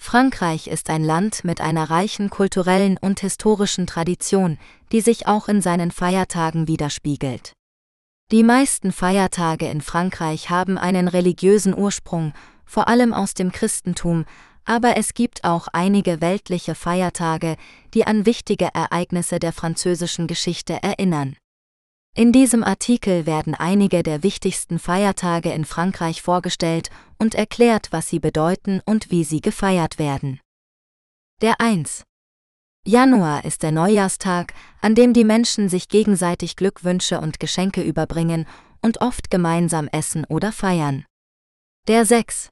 Frankreich ist ein Land mit einer reichen kulturellen und historischen Tradition, die sich auch in seinen Feiertagen widerspiegelt. Die meisten Feiertage in Frankreich haben einen religiösen Ursprung, vor allem aus dem Christentum, aber es gibt auch einige weltliche Feiertage, die an wichtige Ereignisse der französischen Geschichte erinnern. In diesem Artikel werden einige der wichtigsten Feiertage in Frankreich vorgestellt und erklärt, was sie bedeuten und wie sie gefeiert werden. Der 1. Januar ist der Neujahrstag, an dem die Menschen sich gegenseitig Glückwünsche und Geschenke überbringen und oft gemeinsam essen oder feiern. Der 6.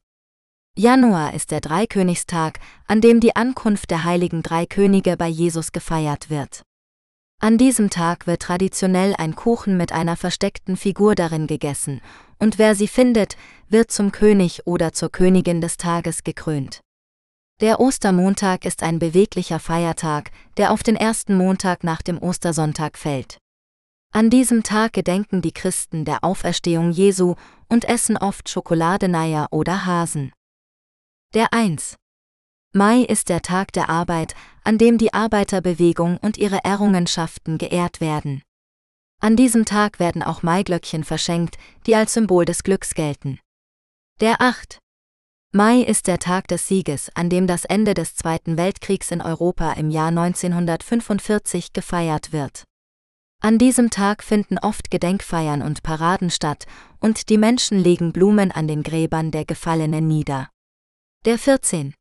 Januar ist der Dreikönigstag, an dem die Ankunft der heiligen drei Könige bei Jesus gefeiert wird. An diesem Tag wird traditionell ein Kuchen mit einer versteckten Figur darin gegessen, und wer sie findet, wird zum König oder zur Königin des Tages gekrönt. Der Ostermontag ist ein beweglicher Feiertag, der auf den ersten Montag nach dem Ostersonntag fällt. An diesem Tag gedenken die Christen der Auferstehung Jesu und essen oft Schokoladeneier oder Hasen. Der 1. Mai ist der Tag der Arbeit, an dem die Arbeiterbewegung und ihre Errungenschaften geehrt werden. An diesem Tag werden auch Maiglöckchen verschenkt, die als Symbol des Glücks gelten. Der 8. Mai ist der Tag des Sieges, an dem das Ende des Zweiten Weltkriegs in Europa im Jahr 1945 gefeiert wird. An diesem Tag finden oft Gedenkfeiern und Paraden statt, und die Menschen legen Blumen an den Gräbern der Gefallenen nieder. Der 14.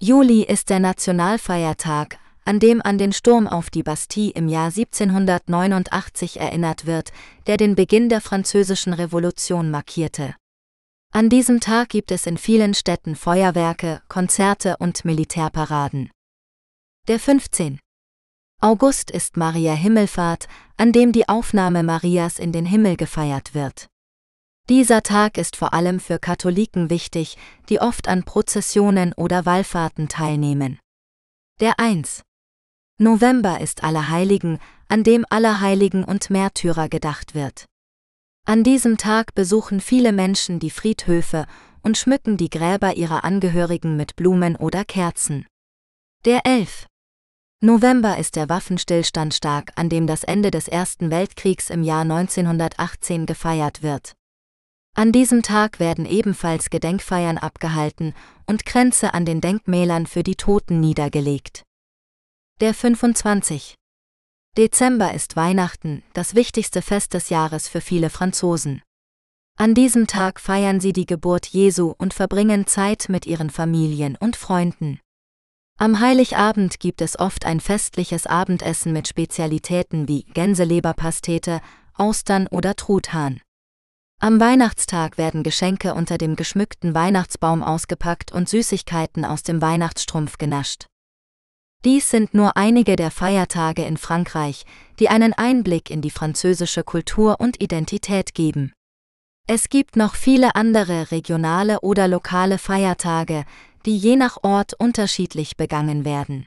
Juli ist der Nationalfeiertag, an dem an den Sturm auf die Bastille im Jahr 1789 erinnert wird, der den Beginn der Französischen Revolution markierte. An diesem Tag gibt es in vielen Städten Feuerwerke, Konzerte und Militärparaden. Der 15. August ist Maria Himmelfahrt, an dem die Aufnahme Marias in den Himmel gefeiert wird. Dieser Tag ist vor allem für Katholiken wichtig, die oft an Prozessionen oder Wallfahrten teilnehmen. Der 1. November ist Allerheiligen, an dem Allerheiligen und Märtyrer gedacht wird. An diesem Tag besuchen viele Menschen die Friedhöfe und schmücken die Gräber ihrer Angehörigen mit Blumen oder Kerzen. Der 11. November ist der Waffenstillstandstag, an dem das Ende des Ersten Weltkriegs im Jahr 1918 gefeiert wird. An diesem Tag werden ebenfalls Gedenkfeiern abgehalten und Kränze an den Denkmälern für die Toten niedergelegt. Der 25. Dezember ist Weihnachten, das wichtigste Fest des Jahres für viele Franzosen. An diesem Tag feiern sie die Geburt Jesu und verbringen Zeit mit ihren Familien und Freunden. Am Heiligabend gibt es oft ein festliches Abendessen mit Spezialitäten wie Gänseleberpastete, Austern oder Truthahn. Am Weihnachtstag werden Geschenke unter dem geschmückten Weihnachtsbaum ausgepackt und Süßigkeiten aus dem Weihnachtsstrumpf genascht. Dies sind nur einige der Feiertage in Frankreich, die einen Einblick in die französische Kultur und Identität geben. Es gibt noch viele andere regionale oder lokale Feiertage, die je nach Ort unterschiedlich begangen werden.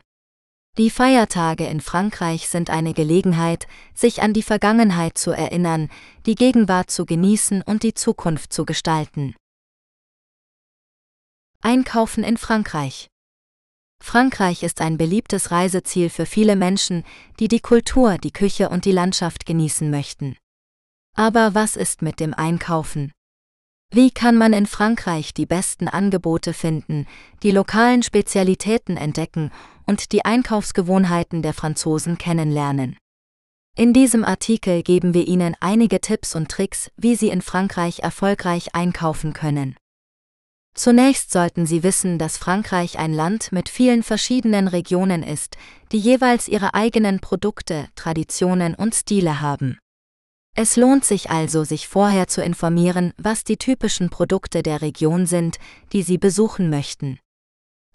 Die Feiertage in Frankreich sind eine Gelegenheit, sich an die Vergangenheit zu erinnern, die Gegenwart zu genießen und die Zukunft zu gestalten. Einkaufen in Frankreich Frankreich ist ein beliebtes Reiseziel für viele Menschen, die die Kultur, die Küche und die Landschaft genießen möchten. Aber was ist mit dem Einkaufen? Wie kann man in Frankreich die besten Angebote finden, die lokalen Spezialitäten entdecken und die Einkaufsgewohnheiten der Franzosen kennenlernen. In diesem Artikel geben wir Ihnen einige Tipps und Tricks, wie Sie in Frankreich erfolgreich einkaufen können. Zunächst sollten Sie wissen, dass Frankreich ein Land mit vielen verschiedenen Regionen ist, die jeweils ihre eigenen Produkte, Traditionen und Stile haben. Es lohnt sich also, sich vorher zu informieren, was die typischen Produkte der Region sind, die Sie besuchen möchten.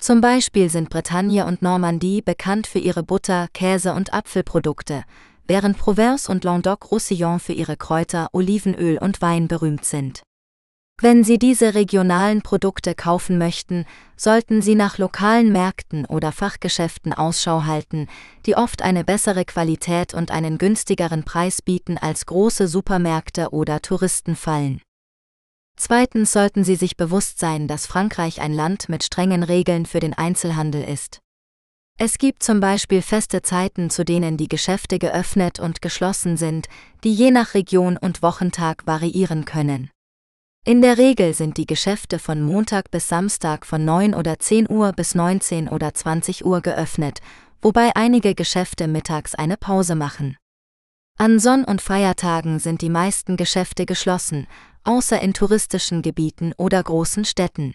Zum Beispiel sind Bretagne und Normandie bekannt für ihre Butter, Käse und Apfelprodukte, während Provence und Languedoc-Roussillon für ihre Kräuter, Olivenöl und Wein berühmt sind. Wenn Sie diese regionalen Produkte kaufen möchten, sollten Sie nach lokalen Märkten oder Fachgeschäften Ausschau halten, die oft eine bessere Qualität und einen günstigeren Preis bieten als große Supermärkte oder Touristenfallen. Zweitens sollten Sie sich bewusst sein, dass Frankreich ein Land mit strengen Regeln für den Einzelhandel ist. Es gibt zum Beispiel feste Zeiten, zu denen die Geschäfte geöffnet und geschlossen sind, die je nach Region und Wochentag variieren können. In der Regel sind die Geschäfte von Montag bis Samstag von 9 oder 10 Uhr bis 19 oder 20 Uhr geöffnet, wobei einige Geschäfte mittags eine Pause machen. An Sonn- und Feiertagen sind die meisten Geschäfte geschlossen, außer in touristischen Gebieten oder großen Städten.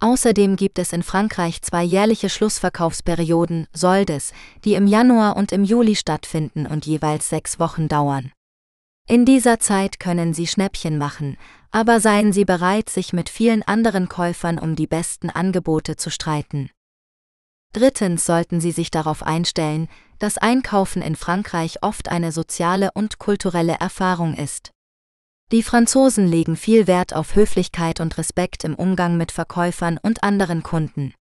Außerdem gibt es in Frankreich zwei jährliche Schlussverkaufsperioden, Soldes, die im Januar und im Juli stattfinden und jeweils sechs Wochen dauern. In dieser Zeit können Sie Schnäppchen machen, aber seien Sie bereit, sich mit vielen anderen Käufern um die besten Angebote zu streiten. Drittens sollten Sie sich darauf einstellen, dass Einkaufen in Frankreich oft eine soziale und kulturelle Erfahrung ist. Die Franzosen legen viel Wert auf Höflichkeit und Respekt im Umgang mit Verkäufern und anderen Kunden.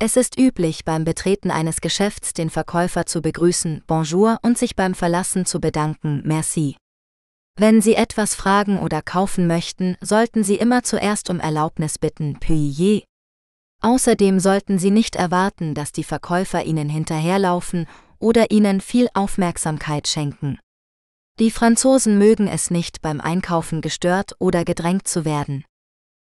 Es ist üblich, beim Betreten eines Geschäfts den Verkäufer zu begrüßen, Bonjour und sich beim Verlassen zu bedanken, Merci. Wenn Sie etwas fragen oder kaufen möchten, sollten Sie immer zuerst um Erlaubnis bitten, puis Außerdem sollten Sie nicht erwarten, dass die Verkäufer Ihnen hinterherlaufen oder Ihnen viel Aufmerksamkeit schenken. Die Franzosen mögen es nicht, beim Einkaufen gestört oder gedrängt zu werden.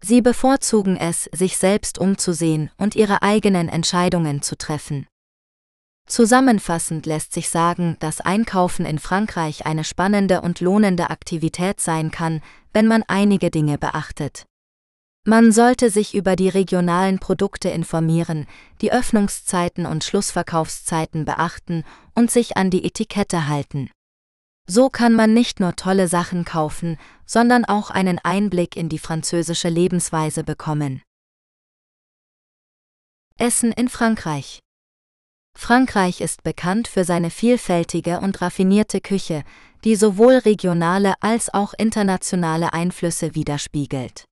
Sie bevorzugen es, sich selbst umzusehen und ihre eigenen Entscheidungen zu treffen. Zusammenfassend lässt sich sagen, dass Einkaufen in Frankreich eine spannende und lohnende Aktivität sein kann, wenn man einige Dinge beachtet. Man sollte sich über die regionalen Produkte informieren, die Öffnungszeiten und Schlussverkaufszeiten beachten und sich an die Etikette halten. So kann man nicht nur tolle Sachen kaufen, sondern auch einen Einblick in die französische Lebensweise bekommen. Essen in Frankreich Frankreich ist bekannt für seine vielfältige und raffinierte Küche, die sowohl regionale als auch internationale Einflüsse widerspiegelt.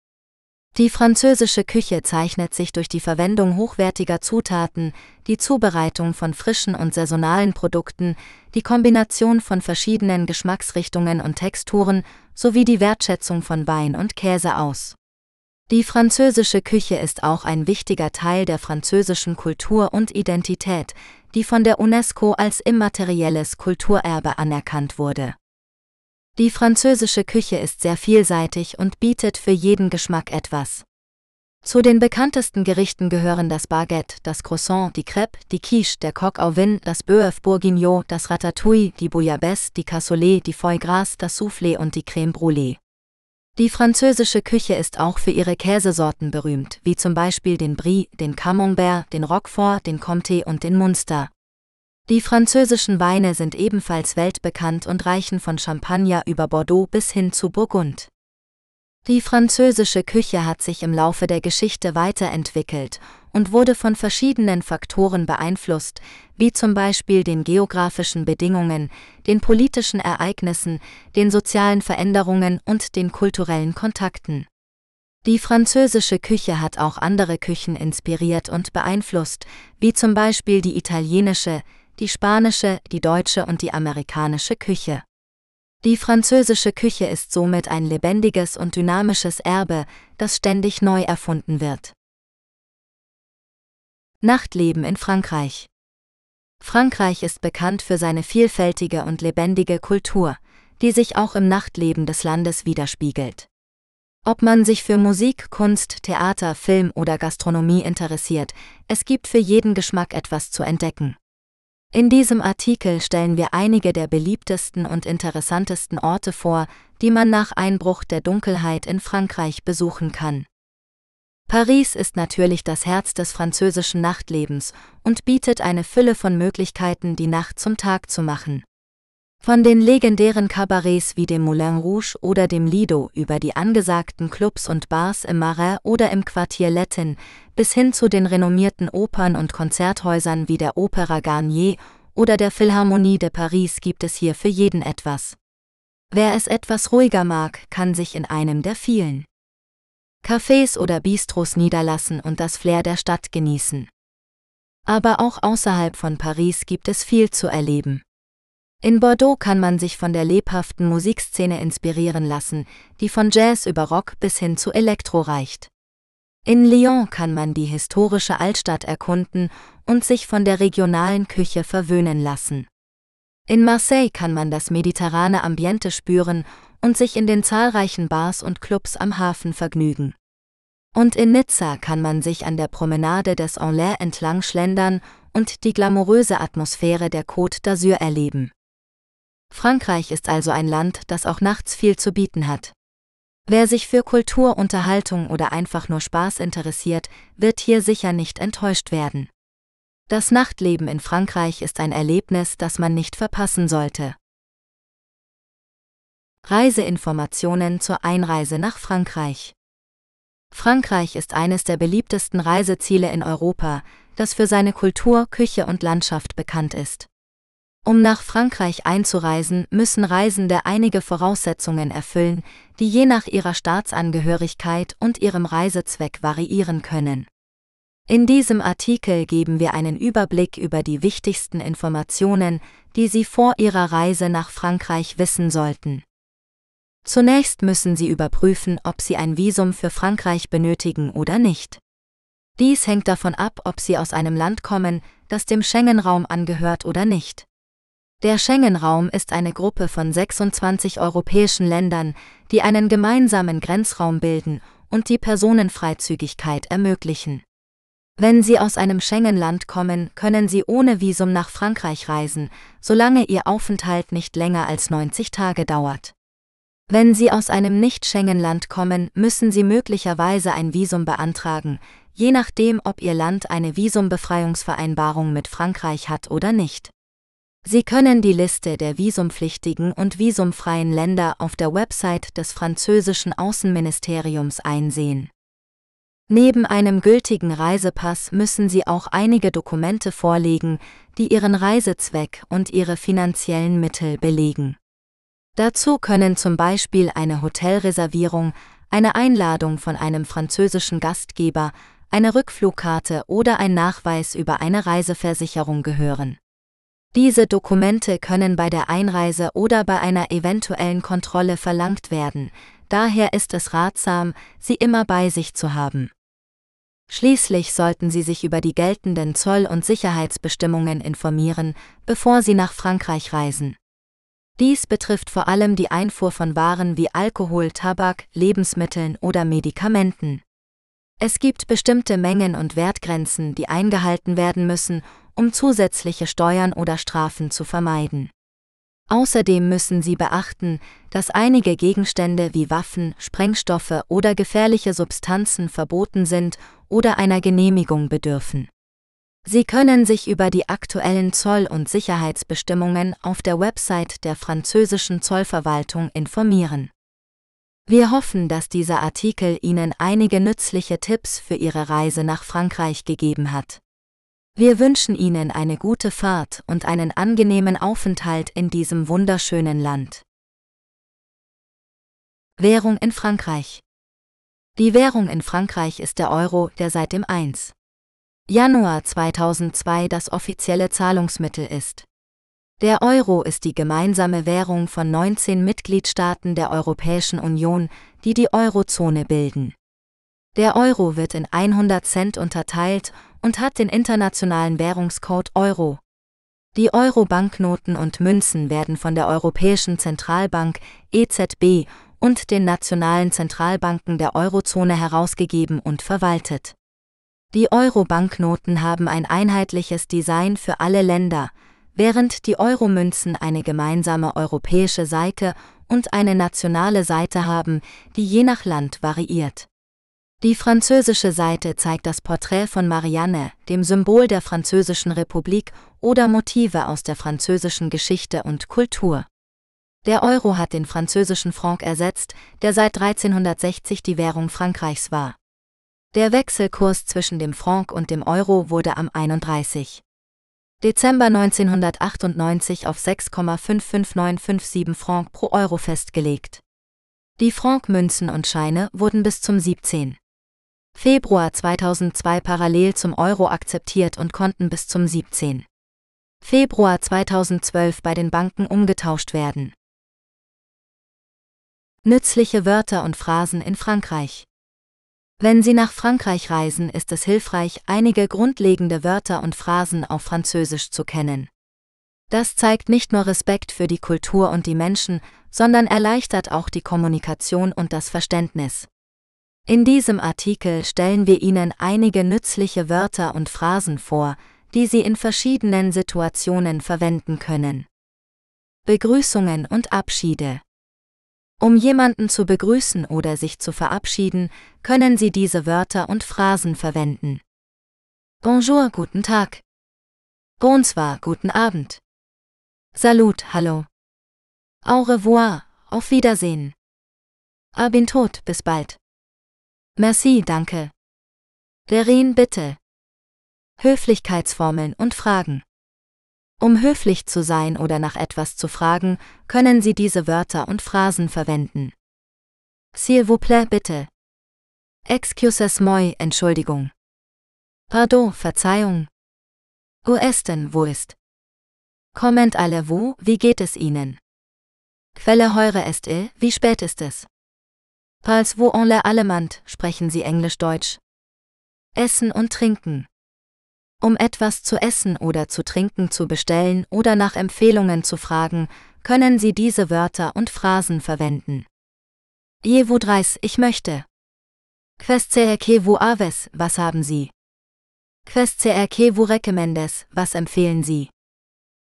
Die französische Küche zeichnet sich durch die Verwendung hochwertiger Zutaten, die Zubereitung von frischen und saisonalen Produkten, die Kombination von verschiedenen Geschmacksrichtungen und Texturen sowie die Wertschätzung von Wein und Käse aus. Die französische Küche ist auch ein wichtiger Teil der französischen Kultur und Identität, die von der UNESCO als immaterielles Kulturerbe anerkannt wurde. Die französische Küche ist sehr vielseitig und bietet für jeden Geschmack etwas. Zu den bekanntesten Gerichten gehören das Baguette, das Croissant, die Crêpe, die Quiche, der Coq au vin, das Bœuf bourguignon, das Ratatouille, die Bouillabaisse, die Cassoulet, die Foie Gras, das Soufflé und die Crème brûlée. Die französische Küche ist auch für ihre Käsesorten berühmt, wie zum Beispiel den Brie, den Camembert, den Roquefort, den Comté und den Munster. Die französischen Weine sind ebenfalls weltbekannt und reichen von Champagner über Bordeaux bis hin zu Burgund. Die französische Küche hat sich im Laufe der Geschichte weiterentwickelt und wurde von verschiedenen Faktoren beeinflusst, wie zum Beispiel den geografischen Bedingungen, den politischen Ereignissen, den sozialen Veränderungen und den kulturellen Kontakten. Die französische Küche hat auch andere Küchen inspiriert und beeinflusst, wie zum Beispiel die italienische, die spanische, die deutsche und die amerikanische Küche. Die französische Küche ist somit ein lebendiges und dynamisches Erbe, das ständig neu erfunden wird. Nachtleben in Frankreich Frankreich ist bekannt für seine vielfältige und lebendige Kultur, die sich auch im Nachtleben des Landes widerspiegelt. Ob man sich für Musik, Kunst, Theater, Film oder Gastronomie interessiert, es gibt für jeden Geschmack etwas zu entdecken. In diesem Artikel stellen wir einige der beliebtesten und interessantesten Orte vor, die man nach Einbruch der Dunkelheit in Frankreich besuchen kann. Paris ist natürlich das Herz des französischen Nachtlebens und bietet eine Fülle von Möglichkeiten, die Nacht zum Tag zu machen. Von den legendären Cabarets wie dem Moulin Rouge oder dem Lido über die angesagten Clubs und Bars im Marais oder im Quartier Lettin bis hin zu den renommierten Opern und Konzerthäusern wie der Opera Garnier oder der Philharmonie de Paris gibt es hier für jeden etwas. Wer es etwas ruhiger mag, kann sich in einem der vielen Cafés oder Bistros niederlassen und das Flair der Stadt genießen. Aber auch außerhalb von Paris gibt es viel zu erleben. In Bordeaux kann man sich von der lebhaften Musikszene inspirieren lassen, die von Jazz über Rock bis hin zu Elektro reicht. In Lyon kann man die historische Altstadt erkunden und sich von der regionalen Küche verwöhnen lassen. In Marseille kann man das mediterrane Ambiente spüren und sich in den zahlreichen Bars und Clubs am Hafen vergnügen. Und in Nizza kann man sich an der Promenade des Enlair entlang schlendern und die glamouröse Atmosphäre der Côte d'Azur erleben. Frankreich ist also ein Land, das auch nachts viel zu bieten hat. Wer sich für Kultur, Unterhaltung oder einfach nur Spaß interessiert, wird hier sicher nicht enttäuscht werden. Das Nachtleben in Frankreich ist ein Erlebnis, das man nicht verpassen sollte. Reiseinformationen zur Einreise nach Frankreich. Frankreich ist eines der beliebtesten Reiseziele in Europa, das für seine Kultur, Küche und Landschaft bekannt ist. Um nach Frankreich einzureisen, müssen Reisende einige Voraussetzungen erfüllen, die je nach ihrer Staatsangehörigkeit und ihrem Reisezweck variieren können. In diesem Artikel geben wir einen Überblick über die wichtigsten Informationen, die Sie vor Ihrer Reise nach Frankreich wissen sollten. Zunächst müssen Sie überprüfen, ob Sie ein Visum für Frankreich benötigen oder nicht. Dies hängt davon ab, ob Sie aus einem Land kommen, das dem Schengen-Raum angehört oder nicht. Der Schengen-Raum ist eine Gruppe von 26 europäischen Ländern, die einen gemeinsamen Grenzraum bilden und die Personenfreizügigkeit ermöglichen. Wenn Sie aus einem Schengen-Land kommen, können Sie ohne Visum nach Frankreich reisen, solange Ihr Aufenthalt nicht länger als 90 Tage dauert. Wenn Sie aus einem Nicht-Schengen-Land kommen, müssen Sie möglicherweise ein Visum beantragen, je nachdem, ob Ihr Land eine Visumbefreiungsvereinbarung mit Frankreich hat oder nicht. Sie können die Liste der visumpflichtigen und visumfreien Länder auf der Website des französischen Außenministeriums einsehen. Neben einem gültigen Reisepass müssen Sie auch einige Dokumente vorlegen, die Ihren Reisezweck und Ihre finanziellen Mittel belegen. Dazu können zum Beispiel eine Hotelreservierung, eine Einladung von einem französischen Gastgeber, eine Rückflugkarte oder ein Nachweis über eine Reiseversicherung gehören. Diese Dokumente können bei der Einreise oder bei einer eventuellen Kontrolle verlangt werden, daher ist es ratsam, sie immer bei sich zu haben. Schließlich sollten Sie sich über die geltenden Zoll- und Sicherheitsbestimmungen informieren, bevor Sie nach Frankreich reisen. Dies betrifft vor allem die Einfuhr von Waren wie Alkohol, Tabak, Lebensmitteln oder Medikamenten. Es gibt bestimmte Mengen und Wertgrenzen, die eingehalten werden müssen, um zusätzliche Steuern oder Strafen zu vermeiden. Außerdem müssen Sie beachten, dass einige Gegenstände wie Waffen, Sprengstoffe oder gefährliche Substanzen verboten sind oder einer Genehmigung bedürfen. Sie können sich über die aktuellen Zoll- und Sicherheitsbestimmungen auf der Website der französischen Zollverwaltung informieren. Wir hoffen, dass dieser Artikel Ihnen einige nützliche Tipps für Ihre Reise nach Frankreich gegeben hat. Wir wünschen Ihnen eine gute Fahrt und einen angenehmen Aufenthalt in diesem wunderschönen Land. Währung in Frankreich Die Währung in Frankreich ist der Euro, der seit dem 1. Januar 2002 das offizielle Zahlungsmittel ist. Der Euro ist die gemeinsame Währung von 19 Mitgliedstaaten der Europäischen Union, die die Eurozone bilden. Der Euro wird in 100 Cent unterteilt und hat den internationalen Währungscode Euro. Die Euro-Banknoten und Münzen werden von der Europäischen Zentralbank EZB und den nationalen Zentralbanken der Eurozone herausgegeben und verwaltet. Die Euro-Banknoten haben ein einheitliches Design für alle Länder, während die Euro-Münzen eine gemeinsame europäische Seite und eine nationale Seite haben, die je nach Land variiert. Die französische Seite zeigt das Porträt von Marianne, dem Symbol der Französischen Republik, oder Motive aus der französischen Geschichte und Kultur. Der Euro hat den französischen Franc ersetzt, der seit 1360 die Währung Frankreichs war. Der Wechselkurs zwischen dem Franc und dem Euro wurde am 31. Dezember 1998 auf 6,55957 Franc pro Euro festgelegt. Die Franc-Münzen und Scheine wurden bis zum 17. Februar 2002 parallel zum Euro akzeptiert und konnten bis zum 17. Februar 2012 bei den Banken umgetauscht werden. Nützliche Wörter und Phrasen in Frankreich. Wenn Sie nach Frankreich reisen, ist es hilfreich, einige grundlegende Wörter und Phrasen auf Französisch zu kennen. Das zeigt nicht nur Respekt für die Kultur und die Menschen, sondern erleichtert auch die Kommunikation und das Verständnis. In diesem Artikel stellen wir Ihnen einige nützliche Wörter und Phrasen vor, die Sie in verschiedenen Situationen verwenden können. Begrüßungen und Abschiede. Um jemanden zu begrüßen oder sich zu verabschieden, können Sie diese Wörter und Phrasen verwenden. Bonjour, guten Tag. Bonsoir, guten Abend. Salut, hallo. Au revoir, auf Wiedersehen. A bientôt, bis bald. Merci, danke. Derin, bitte. Höflichkeitsformeln und Fragen. Um höflich zu sein oder nach etwas zu fragen, können Sie diese Wörter und Phrasen verwenden. S'il vous plaît, bitte. Excusez-moi, Entschuldigung. Pardon, Verzeihung. Ist denn, wo ist? Comment allez-vous, wie geht es Ihnen? Quelle heure est il, wie spät ist es? Pals wo en le allemand, sprechen Sie Englisch-Deutsch. Essen und Trinken. Um etwas zu essen oder zu trinken zu bestellen oder nach Empfehlungen zu fragen, können Sie diese Wörter und Phrasen verwenden. Je voudrais, ich möchte. Queste que vous aves, was haben Sie? Queste que vous recommendes, was empfehlen Sie?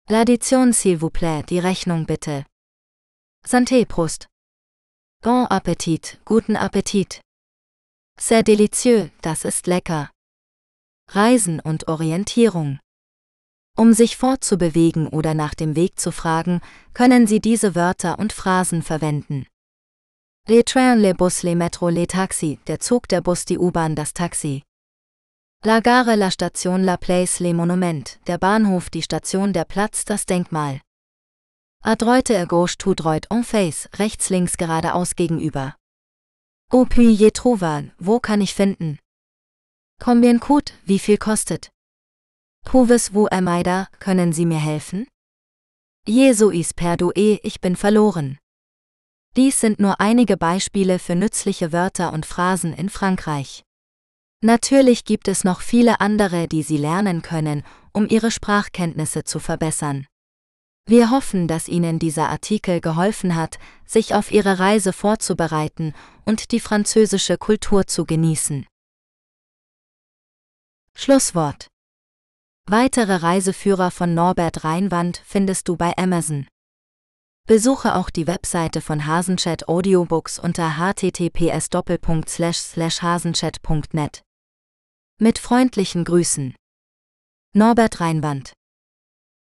L'addition s'il vous plaît, die Rechnung bitte. Santé, Prost. Bon Appetit, guten Appetit. C'est délicieux, das ist lecker. Reisen und Orientierung. Um sich fortzubewegen oder nach dem Weg zu fragen, können Sie diese Wörter und Phrasen verwenden. Le train, le bus, le metro, le taxi, der Zug, der Bus, die U-Bahn, das Taxi. La gare, la station, la place, le monument, der Bahnhof, die Station, der Platz, das Denkmal. A droite à gauche tout droit en face, rechts links geradeaus gegenüber. Au puis je trouver, wo kann ich finden? Combien coûte, wie viel kostet? Pouvez vous m'aider, können Sie mir helfen? Jesuis perdoe, ich bin verloren. Dies sind nur einige Beispiele für nützliche Wörter und Phrasen in Frankreich. Natürlich gibt es noch viele andere, die Sie lernen können, um Ihre Sprachkenntnisse zu verbessern. Wir hoffen, dass Ihnen dieser Artikel geholfen hat, sich auf Ihre Reise vorzubereiten und die französische Kultur zu genießen. Schlusswort. Weitere Reiseführer von Norbert Reinwand findest du bei Amazon. Besuche auch die Webseite von Hasenchat Audiobooks unter https hasenchat.net. Mit freundlichen Grüßen. Norbert Reinwand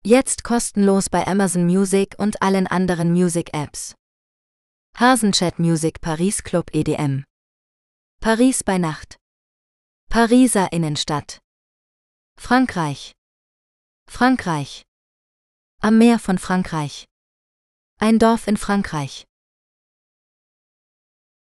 Jetzt kostenlos bei Amazon Music und allen anderen Music-Apps. Hasenchat Music Paris Club EDM. Paris bei Nacht. Pariser Innenstadt. Frankreich. Frankreich. Am Meer von Frankreich. Ein Dorf in Frankreich.